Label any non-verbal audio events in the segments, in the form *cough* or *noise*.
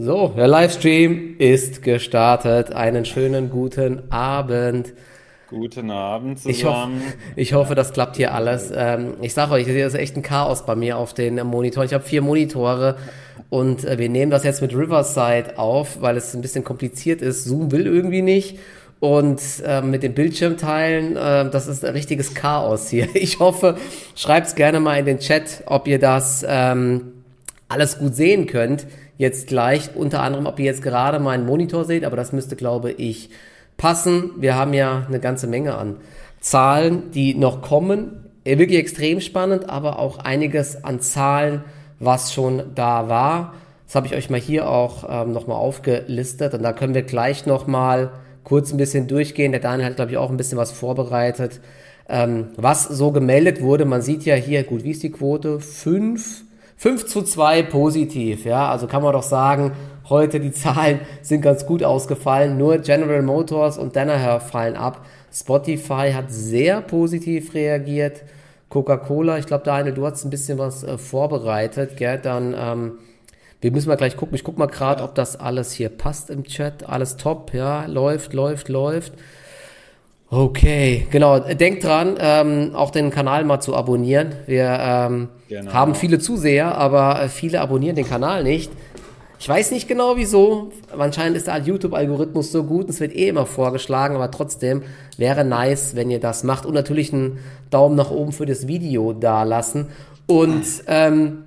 So, der Livestream ist gestartet. Einen schönen guten Abend. Guten Abend zusammen. Ich hoffe, ich hoffe das klappt hier alles. Ähm, ich sage euch, das ist echt ein Chaos bei mir auf den Monitoren. Ich habe vier Monitore und äh, wir nehmen das jetzt mit Riverside auf, weil es ein bisschen kompliziert ist. Zoom will irgendwie nicht. Und äh, mit den Bildschirmteilen, äh, das ist ein richtiges Chaos hier. *laughs* Ich hoffe, schreibt's gerne mal in den Chat, ob ihr das ähm, alles gut sehen könnt jetzt gleich. Unter anderem, ob ihr jetzt gerade meinen Monitor seht, aber das müsste, glaube ich, passen. Wir haben ja eine ganze Menge an Zahlen, die noch kommen. Wirklich extrem spannend, aber auch einiges an Zahlen, was schon da war. Das habe ich euch mal hier auch ähm, nochmal aufgelistet und da können wir gleich nochmal kurz ein bisschen durchgehen. Der Daniel hat, glaube ich, auch ein bisschen was vorbereitet. Ähm, was so gemeldet wurde, man sieht ja hier, gut, wie ist die Quote? Fünf 5 zu 2 positiv, ja, also kann man doch sagen, heute die *laughs* Zahlen sind ganz gut ausgefallen, nur General Motors und Danaher fallen ab. Spotify hat sehr positiv reagiert. Coca-Cola, ich glaube, Daniel, du hast ein bisschen was äh, vorbereitet, gell? Dann, ähm, wir müssen mal gleich gucken. Ich guck mal gerade, ob das alles hier passt im Chat. Alles top, ja, läuft, läuft, läuft. Okay, genau. Denkt dran, ähm, auch den Kanal mal zu abonnieren. Wir ähm, genau. haben viele Zuseher, aber viele abonnieren den Kanal nicht. Ich weiß nicht genau wieso. Anscheinend ist der YouTube-Algorithmus so gut, es wird eh immer vorgeschlagen, aber trotzdem wäre nice, wenn ihr das macht und natürlich einen Daumen nach oben für das Video da lassen. Und ähm,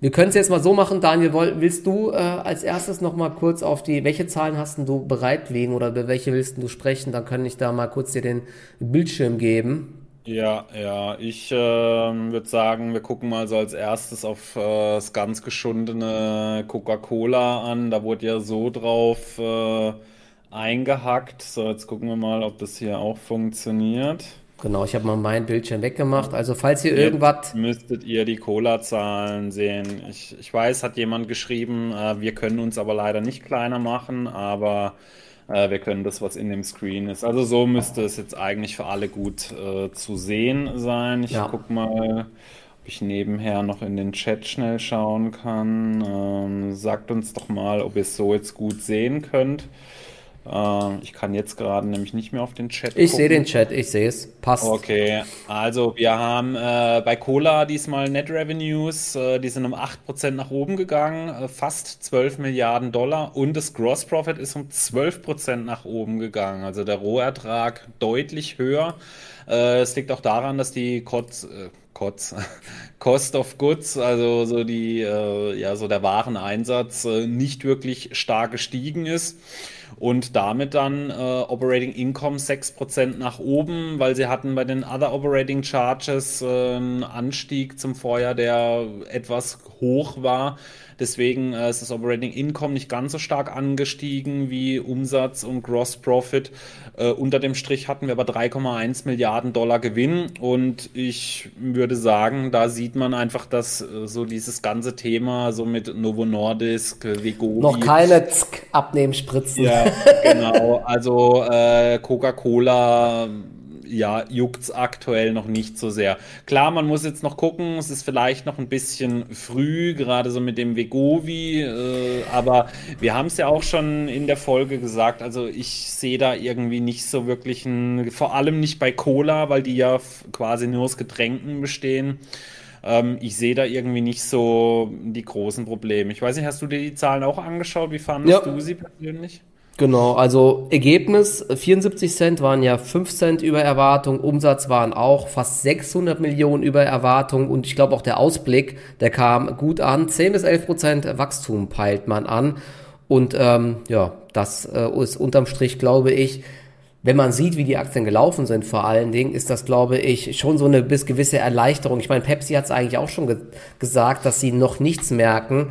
wir können es jetzt mal so machen, Daniel, willst du äh, als erstes noch mal kurz auf die, welche Zahlen hast du bereit liegen oder über welche willst du sprechen? Dann kann ich da mal kurz dir den Bildschirm geben. Ja, ja, ich äh, würde sagen, wir gucken mal so als erstes auf äh, das ganz geschundene Coca-Cola an. Da wurde ja so drauf äh, eingehackt. So, jetzt gucken wir mal, ob das hier auch funktioniert. Genau, ich habe mal mein Bildschirm weggemacht. Also falls ihr Jetzt irgendwas... müsstet ihr die Cola-Zahlen sehen. Ich, ich weiß, hat jemand geschrieben, äh, wir können uns aber leider nicht kleiner machen, aber äh, wir können das, was in dem Screen ist. Also so müsste es jetzt eigentlich für alle gut äh, zu sehen sein. Ich ja. guck mal, ob ich nebenher noch in den Chat schnell schauen kann. Ähm, sagt uns doch mal, ob ihr es so jetzt gut sehen könnt. Äh, ich kann jetzt gerade nämlich nicht mehr auf den Chat. Ich sehe den Chat, ich sehe es. Passt. Okay, also wir haben äh, bei Cola diesmal Net Revenues, äh, die sind um 8% nach oben gegangen, äh, fast 12 Milliarden Dollar und das Gross Profit ist um 12% nach oben gegangen. Also der Rohertrag deutlich höher. Äh, es liegt auch daran, dass die Kotz, äh, Kotz, *laughs* Cost of Goods, also so die, ja, so der Wareneinsatz nicht wirklich stark gestiegen ist und damit dann äh, Operating Income 6% nach oben, weil sie hatten bei den Other Operating Charges äh, einen Anstieg zum Vorjahr, der etwas hoch war. Deswegen äh, ist das Operating Income nicht ganz so stark angestiegen wie Umsatz und Gross Profit. Äh, unter dem Strich hatten wir aber 3,1 Milliarden Dollar Gewinn und ich würde sagen, da sieht man einfach, dass äh, so dieses ganze Thema so mit Novo Nordisk, Vegovi... Noch keine Abnehmspritzen. Ja, genau. Also äh, Coca-Cola ja, juckt's aktuell noch nicht so sehr. Klar, man muss jetzt noch gucken, es ist vielleicht noch ein bisschen früh, gerade so mit dem Vegovi, äh, aber wir haben es ja auch schon in der Folge gesagt, also ich sehe da irgendwie nicht so wirklich ein, vor allem nicht bei Cola, weil die ja quasi nur aus Getränken bestehen. Ähm, ich sehe da irgendwie nicht so die großen Probleme. Ich weiß nicht, hast du dir die Zahlen auch angeschaut? Wie fandest ja. du sie persönlich? Genau, also Ergebnis 74 Cent waren ja 5 Cent über Erwartung, Umsatz waren auch fast 600 Millionen über Erwartung und ich glaube auch der Ausblick, der kam gut an. 10 bis 11 Prozent Wachstum peilt man an und ähm, ja, das äh, ist unterm Strich, glaube ich, wenn man sieht, wie die Aktien gelaufen sind, vor allen Dingen, ist das, glaube ich, schon so eine bis gewisse Erleichterung. Ich meine, Pepsi hat es eigentlich auch schon ge gesagt, dass sie noch nichts merken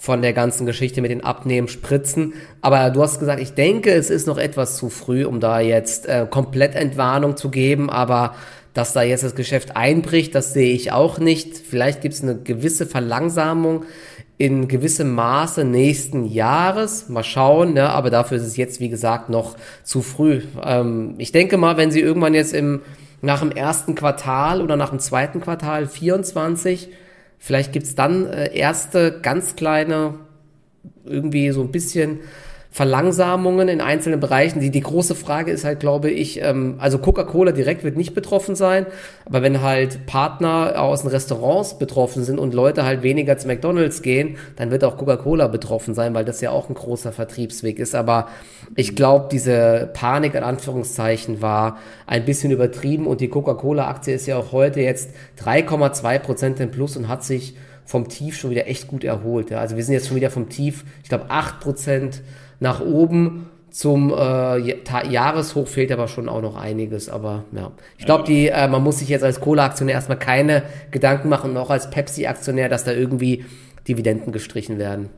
von der ganzen Geschichte mit den Abnehmen, Spritzen. Aber du hast gesagt, ich denke, es ist noch etwas zu früh, um da jetzt äh, komplett Entwarnung zu geben. Aber dass da jetzt das Geschäft einbricht, das sehe ich auch nicht. Vielleicht gibt es eine gewisse Verlangsamung in gewissem Maße nächsten Jahres. Mal schauen, ne? aber dafür ist es jetzt, wie gesagt, noch zu früh. Ähm, ich denke mal, wenn sie irgendwann jetzt im, nach dem ersten Quartal oder nach dem zweiten Quartal 24 Vielleicht gibt's dann äh, erste ganz kleine irgendwie so ein bisschen Verlangsamungen in einzelnen Bereichen. Die, die große Frage ist halt, glaube ich, ähm, also Coca-Cola direkt wird nicht betroffen sein, aber wenn halt Partner aus den Restaurants betroffen sind und Leute halt weniger zu McDonalds gehen, dann wird auch Coca-Cola betroffen sein, weil das ja auch ein großer Vertriebsweg ist. Aber ich glaube, diese Panik in Anführungszeichen war ein bisschen übertrieben und die Coca-Cola-Aktie ist ja auch heute jetzt 3,2 Prozent im Plus und hat sich vom Tief schon wieder echt gut erholt. Ja. Also wir sind jetzt schon wieder vom Tief, ich glaube, 8 Prozent nach oben. Zum äh, Jahreshoch fehlt aber schon auch noch einiges. Aber ja, ich glaube, die äh, man muss sich jetzt als Cola-Aktionär erstmal keine Gedanken machen, auch als Pepsi-Aktionär, dass da irgendwie Dividenden gestrichen werden.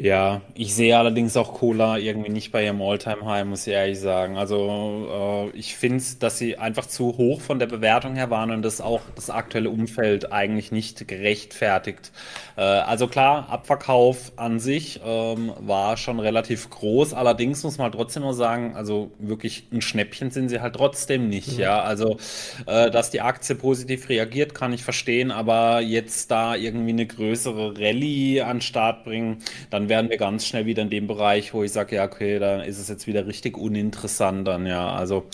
Ja, ich sehe allerdings auch Cola irgendwie nicht bei ihrem All-Time-High, muss ich ehrlich sagen. Also äh, ich finde, dass sie einfach zu hoch von der Bewertung her waren und das auch das aktuelle Umfeld eigentlich nicht gerechtfertigt. Äh, also klar, Abverkauf an sich ähm, war schon relativ groß. Allerdings muss man trotzdem noch sagen, also wirklich ein Schnäppchen sind sie halt trotzdem nicht. Mhm. Ja, also äh, dass die Aktie positiv reagiert, kann ich verstehen, aber jetzt da irgendwie eine größere Rallye an Start bringen, dann werden wir ganz schnell wieder in dem Bereich, wo ich sage, ja, okay, da ist es jetzt wieder richtig uninteressant dann, ja. Also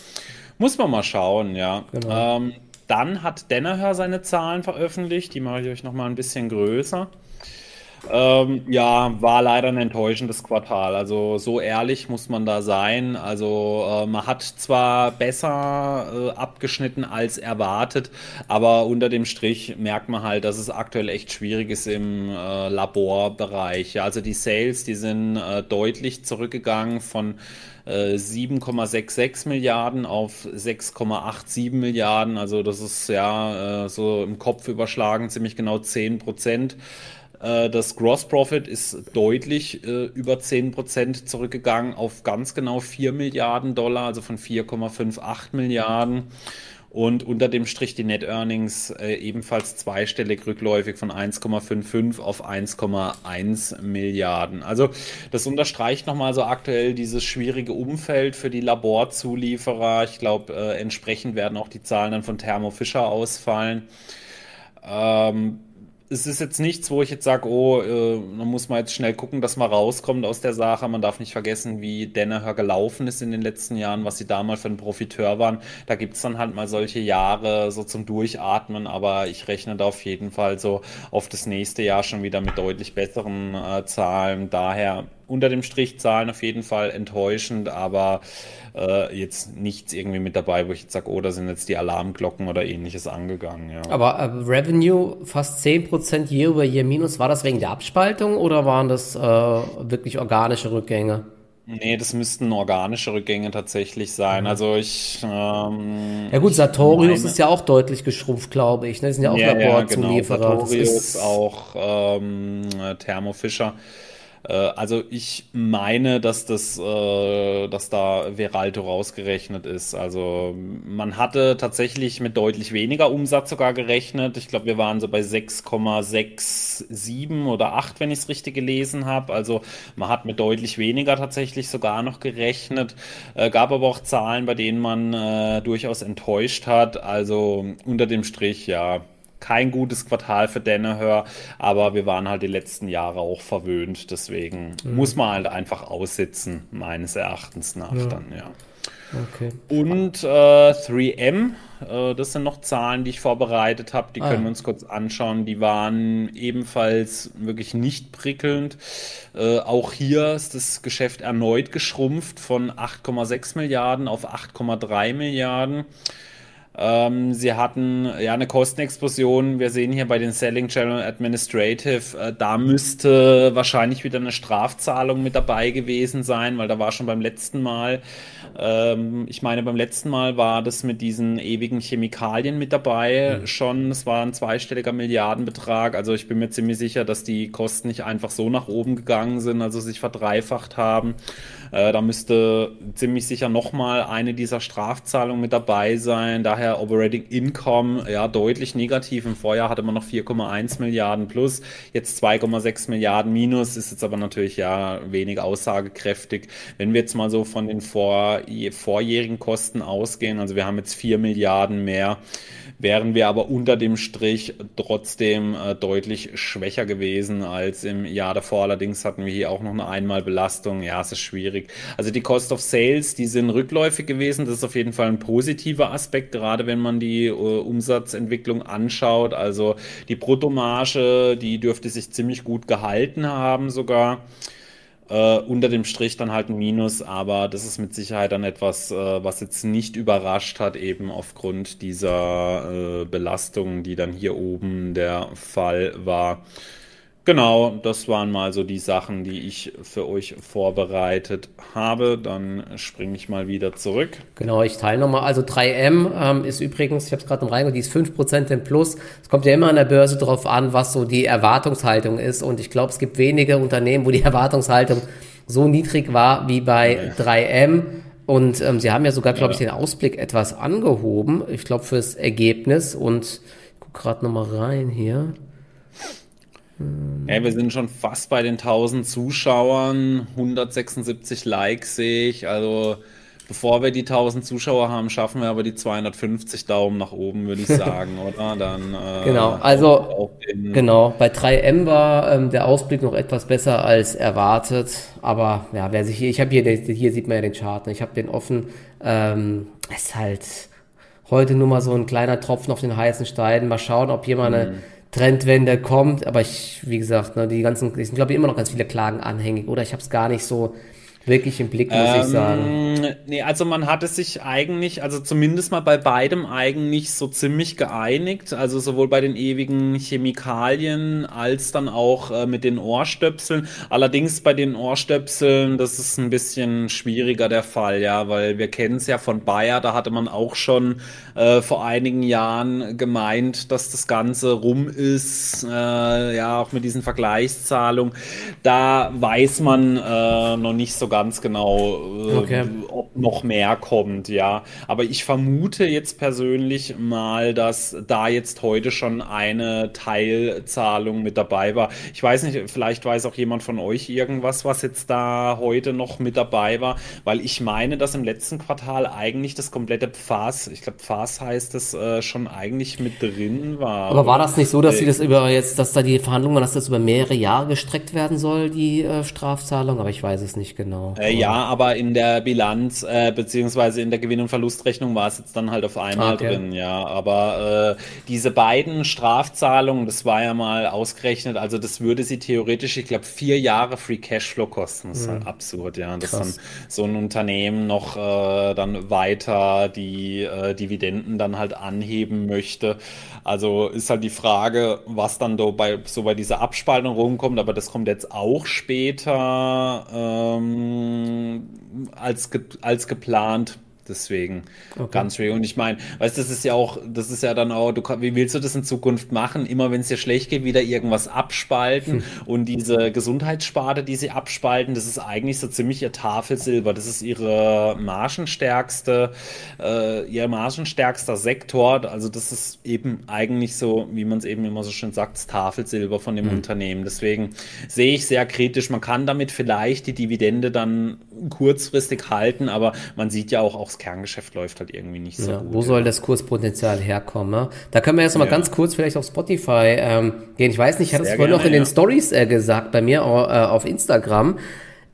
muss man mal schauen, ja. Genau. Ähm, dann hat Danaher seine Zahlen veröffentlicht, die mache ich euch nochmal ein bisschen größer. Ähm, ja, war leider ein enttäuschendes Quartal. Also so ehrlich muss man da sein. Also äh, man hat zwar besser äh, abgeschnitten als erwartet, aber unter dem Strich merkt man halt, dass es aktuell echt schwierig ist im äh, Laborbereich. Also die Sales, die sind äh, deutlich zurückgegangen von 7,66 äh, Milliarden auf 6,87 Milliarden. Also das ist ja äh, so im Kopf überschlagen ziemlich genau 10 Prozent. Äh, das Gross Profit ist deutlich äh, über 10% zurückgegangen auf ganz genau 4 Milliarden Dollar, also von 4,58 Milliarden. Und unter dem Strich die Net Earnings äh, ebenfalls zweistellig rückläufig von 1,55 auf 1,1 Milliarden. Also das unterstreicht nochmal so aktuell dieses schwierige Umfeld für die Laborzulieferer. Ich glaube, entsprechend werden auch die Zahlen dann von Thermo Fisher ausfallen. Ähm, es ist jetzt nichts, wo ich jetzt sage, oh, äh, man muss mal jetzt schnell gucken, dass man rauskommt aus der Sache. Man darf nicht vergessen, wie Danaher gelaufen ist in den letzten Jahren, was sie damals für ein Profiteur waren. Da gibt es dann halt mal solche Jahre so zum Durchatmen, aber ich rechne da auf jeden Fall so auf das nächste Jahr schon wieder mit deutlich besseren äh, Zahlen. Daher unter dem Strich Zahlen auf jeden Fall enttäuschend, aber äh, jetzt nichts irgendwie mit dabei, wo ich jetzt sage, oh, da sind jetzt die Alarmglocken oder ähnliches angegangen. Ja. Aber äh, Revenue fast 10% Year over Year minus, war das wegen der Abspaltung oder waren das äh, wirklich organische Rückgänge? Nee, das müssten organische Rückgänge tatsächlich sein. Mhm. Also ich. Ähm, ja gut, Sartorius meine, ist ja auch deutlich geschrumpft, glaube ich. Ne? Die sind ja auch ja, Laborzulieferer. Ja, genau. Sartorius, auch ähm, Thermo Fischer. Äh, also ich meine, dass das, äh, dass da Veralto rausgerechnet ist. Also man hatte tatsächlich mit deutlich weniger Umsatz sogar gerechnet. Ich glaube, wir waren so bei 6,67 oder 8, wenn ich es richtig gelesen habe. Also man hat mit deutlich weniger tatsächlich sogar noch gerechnet. Äh, gab aber auch Zahlen, bei denen man durchaus enttäuscht hat. Also unter dem Strich, ja, kein gutes Quartal für Danaher, aber wir waren halt die letzten Jahre auch verwöhnt. Deswegen mhm. muss man halt einfach aussitzen, meines Erachtens nach ja. dann, ja. Okay. Und äh, 3M, äh, das sind noch Zahlen, die ich vorbereitet habe, die ah, können wir uns kurz anschauen. Die waren ebenfalls wirklich nicht prickelnd. Äh, auch hier ist das Geschäft erneut geschrumpft von 8,6 Milliarden auf 8,3 Milliarden. Ähm, sie hatten ja eine Kostenexplosion. Wir sehen hier bei den Selling General Administrative, äh, da müsste wahrscheinlich wieder eine Strafzahlung mit dabei gewesen sein, weil da war schon beim letzten Mal, ähm, ich meine, beim letzten Mal war das mit diesen ewigen Chemikalien mit dabei mhm. schon. Es war ein zweistelliger Milliardenbetrag. Also ich bin mir ziemlich sicher, dass die Kosten nicht einfach so nach oben gegangen sind, also sich verdreifacht haben. Äh, da müsste ziemlich sicher nochmal eine dieser Strafzahlungen mit dabei sein. Daher Operating Income ja deutlich negativ. Im Vorjahr hatte man noch 4,1 Milliarden plus, jetzt 2,6 Milliarden minus, ist jetzt aber natürlich ja wenig aussagekräftig. Wenn wir jetzt mal so von den vor, vorjährigen Kosten ausgehen, also wir haben jetzt 4 Milliarden mehr wären wir aber unter dem Strich trotzdem äh, deutlich schwächer gewesen als im Jahr davor. Allerdings hatten wir hier auch noch eine Einmalbelastung. Ja, es ist schwierig. Also die Cost of Sales, die sind rückläufig gewesen. Das ist auf jeden Fall ein positiver Aspekt, gerade wenn man die äh, Umsatzentwicklung anschaut. Also die Bruttomarge, die dürfte sich ziemlich gut gehalten haben sogar. Äh, unter dem Strich dann halt ein Minus, aber das ist mit Sicherheit dann etwas, äh, was jetzt nicht überrascht hat, eben aufgrund dieser äh, Belastung, die dann hier oben der Fall war. Genau, das waren mal so die Sachen, die ich für euch vorbereitet habe. Dann springe ich mal wieder zurück. Genau, ich teile nochmal. Also 3M ähm, ist übrigens, ich habe es gerade noch reingeholt, die ist 5% im Plus. Es kommt ja immer an der Börse drauf an, was so die Erwartungshaltung ist. Und ich glaube, es gibt wenige Unternehmen, wo die *laughs* Erwartungshaltung so niedrig war wie bei ja. 3M. Und ähm, sie haben ja sogar, glaube ja. ich, den Ausblick etwas angehoben. Ich glaube, fürs Ergebnis. Und ich gucke gerade nochmal rein hier. Ja, wir sind schon fast bei den 1000 Zuschauern, 176 Likes sehe ich. Also bevor wir die 1000 Zuschauer haben, schaffen wir aber die 250 Daumen nach oben, würde ich *laughs* sagen, oder? Dann äh, genau. Also genau. Bei 3M war ähm, der Ausblick noch etwas besser als erwartet, aber ja, wer sich hier, ich habe hier, hier sieht man ja den Chart, ne? ich habe den offen. Ähm, ist halt heute nur mal so ein kleiner Tropfen auf den heißen Stein. Mal schauen, ob jemand eine mhm Trendwende kommt, aber ich, wie gesagt, ne, die ganzen, sind glaube ich immer noch ganz viele Klagen anhängig, oder ich habe es gar nicht so wirklich im Blick, muss ähm, ich sagen. Nee, also man hatte sich eigentlich, also zumindest mal bei beidem eigentlich so ziemlich geeinigt. Also sowohl bei den ewigen Chemikalien als dann auch äh, mit den Ohrstöpseln. Allerdings bei den Ohrstöpseln, das ist ein bisschen schwieriger der Fall, ja, weil wir kennen es ja von Bayer, da hatte man auch schon äh, vor einigen Jahren gemeint, dass das Ganze rum ist, äh, ja, auch mit diesen Vergleichszahlungen. Da weiß man äh, noch nicht so ganz genau, äh, okay. ob noch mehr kommt, ja. Aber ich vermute jetzt persönlich mal, dass da jetzt heute schon eine Teilzahlung mit dabei war. Ich weiß nicht, vielleicht weiß auch jemand von euch irgendwas, was jetzt da heute noch mit dabei war, weil ich meine, dass im letzten Quartal eigentlich das komplette Pfas, ich glaube Pfas heißt es, äh, schon eigentlich mit drin war. Aber war das nicht so, dass sie das über jetzt, dass da die Verhandlungen, dass das über mehrere Jahre gestreckt werden soll, die äh, Strafzahlung? Aber ich weiß es nicht genau. Genau. Äh, ja, aber in der Bilanz äh, beziehungsweise in der Gewinn- und Verlustrechnung war es jetzt dann halt auf einmal okay. drin, ja. Aber äh, diese beiden Strafzahlungen, das war ja mal ausgerechnet, also das würde sie theoretisch, ich glaube, vier Jahre Free Cashflow kosten. Das ist halt mhm. halt absurd, ja. Dass dann so ein Unternehmen noch äh, dann weiter die äh, Dividenden dann halt anheben möchte. Also ist halt die Frage, was dann so bei, so bei dieser Abspaltung rumkommt, aber das kommt jetzt auch später. Ähm, als, ge als geplant Deswegen okay. ganz schwierig. Und ich meine, weißt du, das ist ja auch, das ist ja dann auch, du, wie willst du das in Zukunft machen? Immer wenn es dir schlecht geht, wieder irgendwas abspalten. Hm. Und diese Gesundheitssparte, die sie abspalten, das ist eigentlich so ziemlich ihr Tafelsilber. Das ist ihre margenstärkste, äh, ihr margenstärkster Sektor. Also das ist eben eigentlich so, wie man es eben immer so schön sagt, das Tafelsilber von dem hm. Unternehmen. Deswegen sehe ich sehr kritisch. Man kann damit vielleicht die Dividende dann kurzfristig halten, aber man sieht ja auch, auch das Kerngeschäft läuft halt irgendwie nicht so ja, gut. Wo soll das Kurspotenzial herkommen? Ne? Da können wir jetzt mal ja. ganz kurz vielleicht auf Spotify ähm, gehen. Ich weiß nicht, ich hatte es vorhin noch in den Stories äh, gesagt bei mir äh, auf Instagram.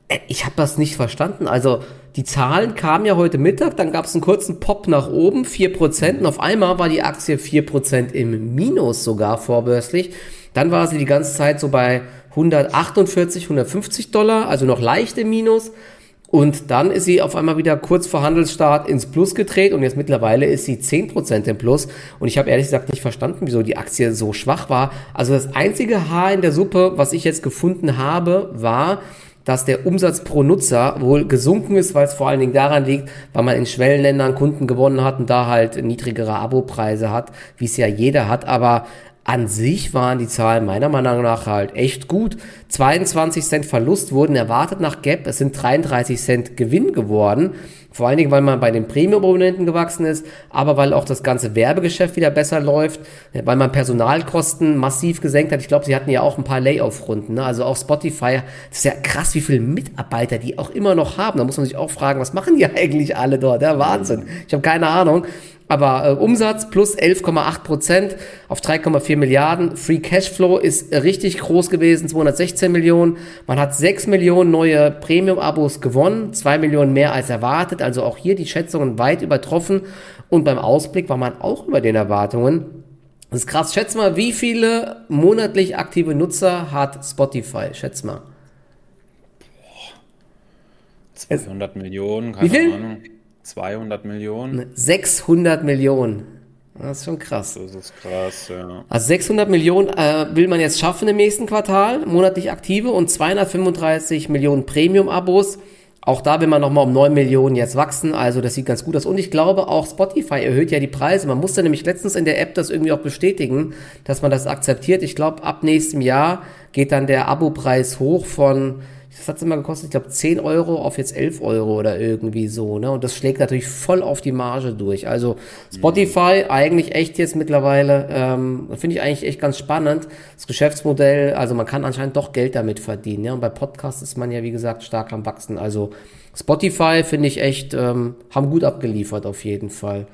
Äh, ich habe das nicht verstanden. Also die Zahlen kamen ja heute Mittag, dann gab es einen kurzen Pop nach oben, 4%, und auf einmal war die Aktie 4% im Minus sogar vorbörslich. Dann war sie die ganze Zeit so bei 148, 150 Dollar, also noch leicht im Minus. Und dann ist sie auf einmal wieder kurz vor Handelsstart ins Plus gedreht und jetzt mittlerweile ist sie 10% im Plus. Und ich habe ehrlich gesagt nicht verstanden, wieso die Aktie so schwach war. Also das einzige Haar in der Suppe, was ich jetzt gefunden habe, war, dass der Umsatz pro Nutzer wohl gesunken ist, weil es vor allen Dingen daran liegt, weil man in Schwellenländern Kunden gewonnen hat und da halt niedrigere Abopreise hat, wie es ja jeder hat. Aber an sich waren die Zahlen meiner Meinung nach halt echt gut. 22 Cent Verlust wurden erwartet nach Gap. Es sind 33 Cent Gewinn geworden. Vor allen Dingen, weil man bei den Premium-Abonnenten gewachsen ist, aber weil auch das ganze Werbegeschäft wieder besser läuft, weil man Personalkosten massiv gesenkt hat. Ich glaube, sie hatten ja auch ein paar Layoff-Runden. Ne? Also auch Spotify, das ist ja krass, wie viele Mitarbeiter die auch immer noch haben. Da muss man sich auch fragen, was machen die *laughs* eigentlich alle dort? Ja, Wahnsinn. Ich habe keine Ahnung. Aber äh, Umsatz plus 11,8 Prozent auf 3,4 Milliarden. Free Cashflow ist richtig groß gewesen, 216 Millionen. Man hat 6 Millionen neue Premium-Abos gewonnen, 2 Millionen mehr als erwartet. Also auch hier die Schätzungen weit übertroffen. Und beim Ausblick war man auch über den Erwartungen. Das ist krass. Schätz mal, wie viele monatlich aktive Nutzer hat Spotify? Schätz mal. 200 Millionen, keine Wie viel? Ahnung. 200 Millionen. 600 Millionen. Das ist schon krass. Das ist krass, ja. Also 600 Millionen äh, will man jetzt schaffen im nächsten Quartal, monatlich aktive und 235 Millionen Premium-Abos. Auch da will man nochmal um 9 Millionen jetzt wachsen, also das sieht ganz gut aus. Und ich glaube, auch Spotify erhöht ja die Preise. Man musste nämlich letztens in der App das irgendwie auch bestätigen, dass man das akzeptiert. Ich glaube, ab nächstem Jahr geht dann der Abo-Preis hoch von das hat immer gekostet, ich glaube, 10 Euro auf jetzt 11 Euro oder irgendwie so, ne? Und das schlägt natürlich voll auf die Marge durch. Also Spotify eigentlich echt jetzt mittlerweile, ähm, finde ich eigentlich echt ganz spannend. Das Geschäftsmodell, also man kann anscheinend doch Geld damit verdienen, ja? Und bei Podcasts ist man ja, wie gesagt, stark am Wachsen. Also Spotify finde ich echt, ähm, haben gut abgeliefert auf jeden Fall.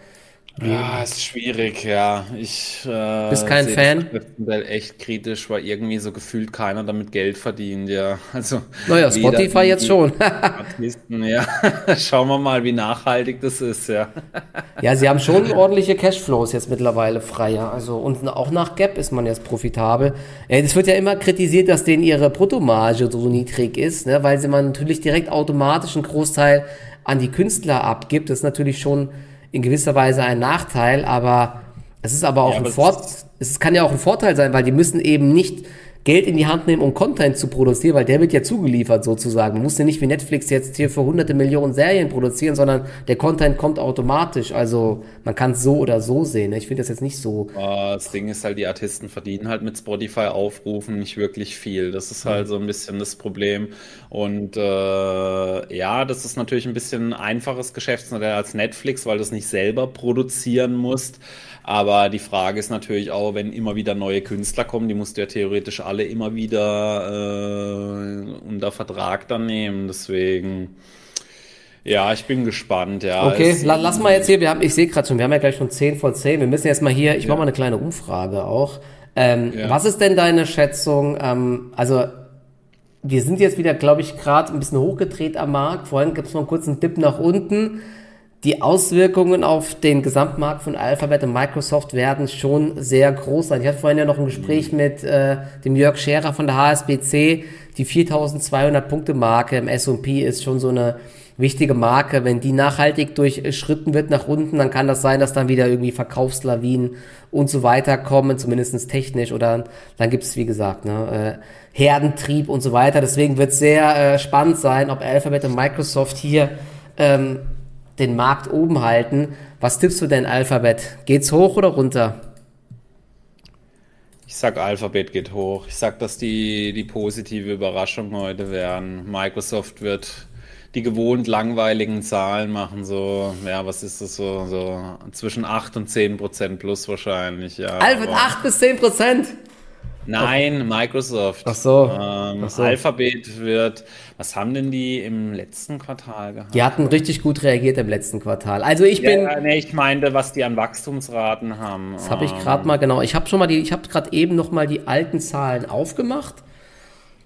Ja, ist schwierig, ja. Ich äh, Bist kein Fan? das echt kritisch, weil irgendwie so gefühlt keiner damit Geld verdient, ja. *laughs* Also Naja, Spotify jetzt schon. *laughs* Artisten, ja. *laughs* Schauen wir mal, wie nachhaltig das ist, ja. Ja, sie haben schon ordentliche Cashflows jetzt mittlerweile freier. Also und auch nach Gap ist man jetzt profitabel. Es wird ja immer kritisiert, dass denen ihre Bruttomarge so niedrig ist, ne, weil sie man natürlich direkt automatisch einen Großteil an die Künstler abgibt. Das ist natürlich schon in gewisser Weise ein Nachteil, aber es ist aber auch Ja, ein aber Vorteil. es Es kann ja auch ein Vorteil sein, weil die müssen eben nicht Geld in die Hand nehmen, um Content zu produzieren, weil der wird ja zugeliefert sozusagen. Man muss ja nicht wie Netflix jetzt hier für hunderte Millionen Serien produzieren, sondern der Content kommt automatisch. Also man kann es so oder so sehen. ne? Ich finde das jetzt nicht so. Das Ding ist halt, die Artisten verdienen halt mit Spotify-Aufrufen nicht wirklich viel. Das ist halt so ein bisschen das Problem. Und äh, ja, das ist natürlich ein bisschen ein einfaches Geschäftsmodell als Netflix, weil du es nicht selber produzieren musst. Aber die Frage ist natürlich auch, wenn immer wieder neue Künstler kommen, die musst du ja theoretisch alle immer wieder äh, unter Vertrag dann nehmen. Deswegen, ja, ich bin gespannt. Ja, Okay, Es- la lass mal jetzt hier, wir haben, ich sehe gerade schon, wir haben ja gleich schon 10 vor 10. Wir müssen jetzt mal hier, ich Ja. mache mal eine kleine Umfrage auch. Ähm, Ja. Was ist denn deine Schätzung? Ähm, also wir sind jetzt wieder, glaube ich, gerade ein bisschen hochgedreht am Markt. Vorhin gibt es noch einen kurzen Dip nach unten. Die Auswirkungen auf den Gesamtmarkt von Alphabet und Microsoft werden schon sehr groß sein. Ich hatte vorhin ja noch ein Gespräch mit äh, dem Jörg Scherer von der HSBC. Die 4200 Punkte Marke im S&P ist schon so eine wichtige Marke. Wenn die nachhaltig durchschritten wird nach unten, dann kann das sein, dass dann wieder irgendwie Verkaufslawinen und so weiter kommen, zumindestens technisch. Oder dann gibt es, wie gesagt, ne, äh, Herdentrieb und so weiter. Deswegen wird es sehr äh, spannend sein, ob Alphabet und Microsoft hier ähm, den Markt oben halten. Was tippst du denn, Alphabet? Geht's hoch oder runter? Ich sag, Alphabet geht hoch. Ich sag, dass die, die positive Überraschung heute werden. Microsoft wird die gewohnt langweiligen Zahlen machen, so, ja, was ist das so, so zwischen 8 und 10 Prozent plus wahrscheinlich, ja. Alphabet aber- 8 bis 10 Prozent. Nein, Microsoft. Ach so. Ähm, Ach so. Alphabet wird, was haben denn die im letzten Quartal gehabt? Die hatten richtig gut reagiert im letzten Quartal. Also ich bin, Ja, nee, ich meinte, was die an Wachstumsraten haben. das habe ich gerade mal genau. Ich habe schon mal die, ich habe gerade eben noch mal die alten Zahlen aufgemacht.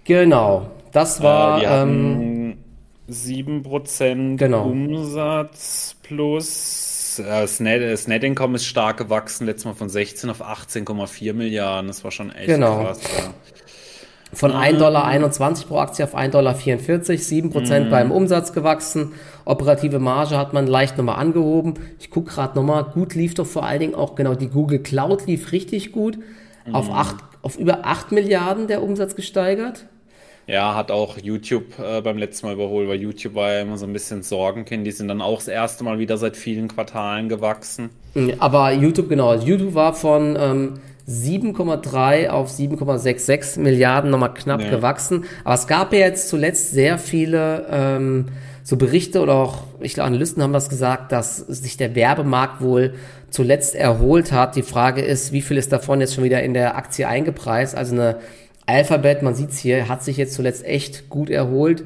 Genau, das war. Äh, ähm, hatten 7% Genau. Umsatz plus äh, das, Net, das Net Income ist stark gewachsen, letztes Mal von 16 auf 18,4 Milliarden. Das war schon echt Genau. krass. Ja. Von 1,21 Dollar pro Aktie auf 1,44 Dollar, 7% beim Umsatz gewachsen. Operative Marge hat man leicht nochmal angehoben. Ich gucke gerade nochmal, gut lief doch vor allen Dingen auch genau die Google Cloud lief richtig gut. Auf, acht, auf über 8 Milliarden der Umsatz gesteigert. Ja, hat auch YouTube äh, beim letzten Mal überholt, weil YouTube war ja immer so ein bisschen Sorgenkind. Die sind dann auch das erste Mal wieder seit vielen Quartalen gewachsen. Aber YouTube, genau, also YouTube war von ähm, 7,3 auf 7,66 Milliarden nochmal knapp Ja. gewachsen. Aber es gab ja jetzt zuletzt sehr viele ähm, so Berichte oder auch, ich glaube, Analysten haben das gesagt, dass sich der Werbemarkt wohl zuletzt erholt hat. Die Frage ist, wie viel ist davon jetzt schon wieder in der Aktie eingepreist? Also eine Alphabet, man sieht's hier, hat sich jetzt zuletzt echt gut erholt.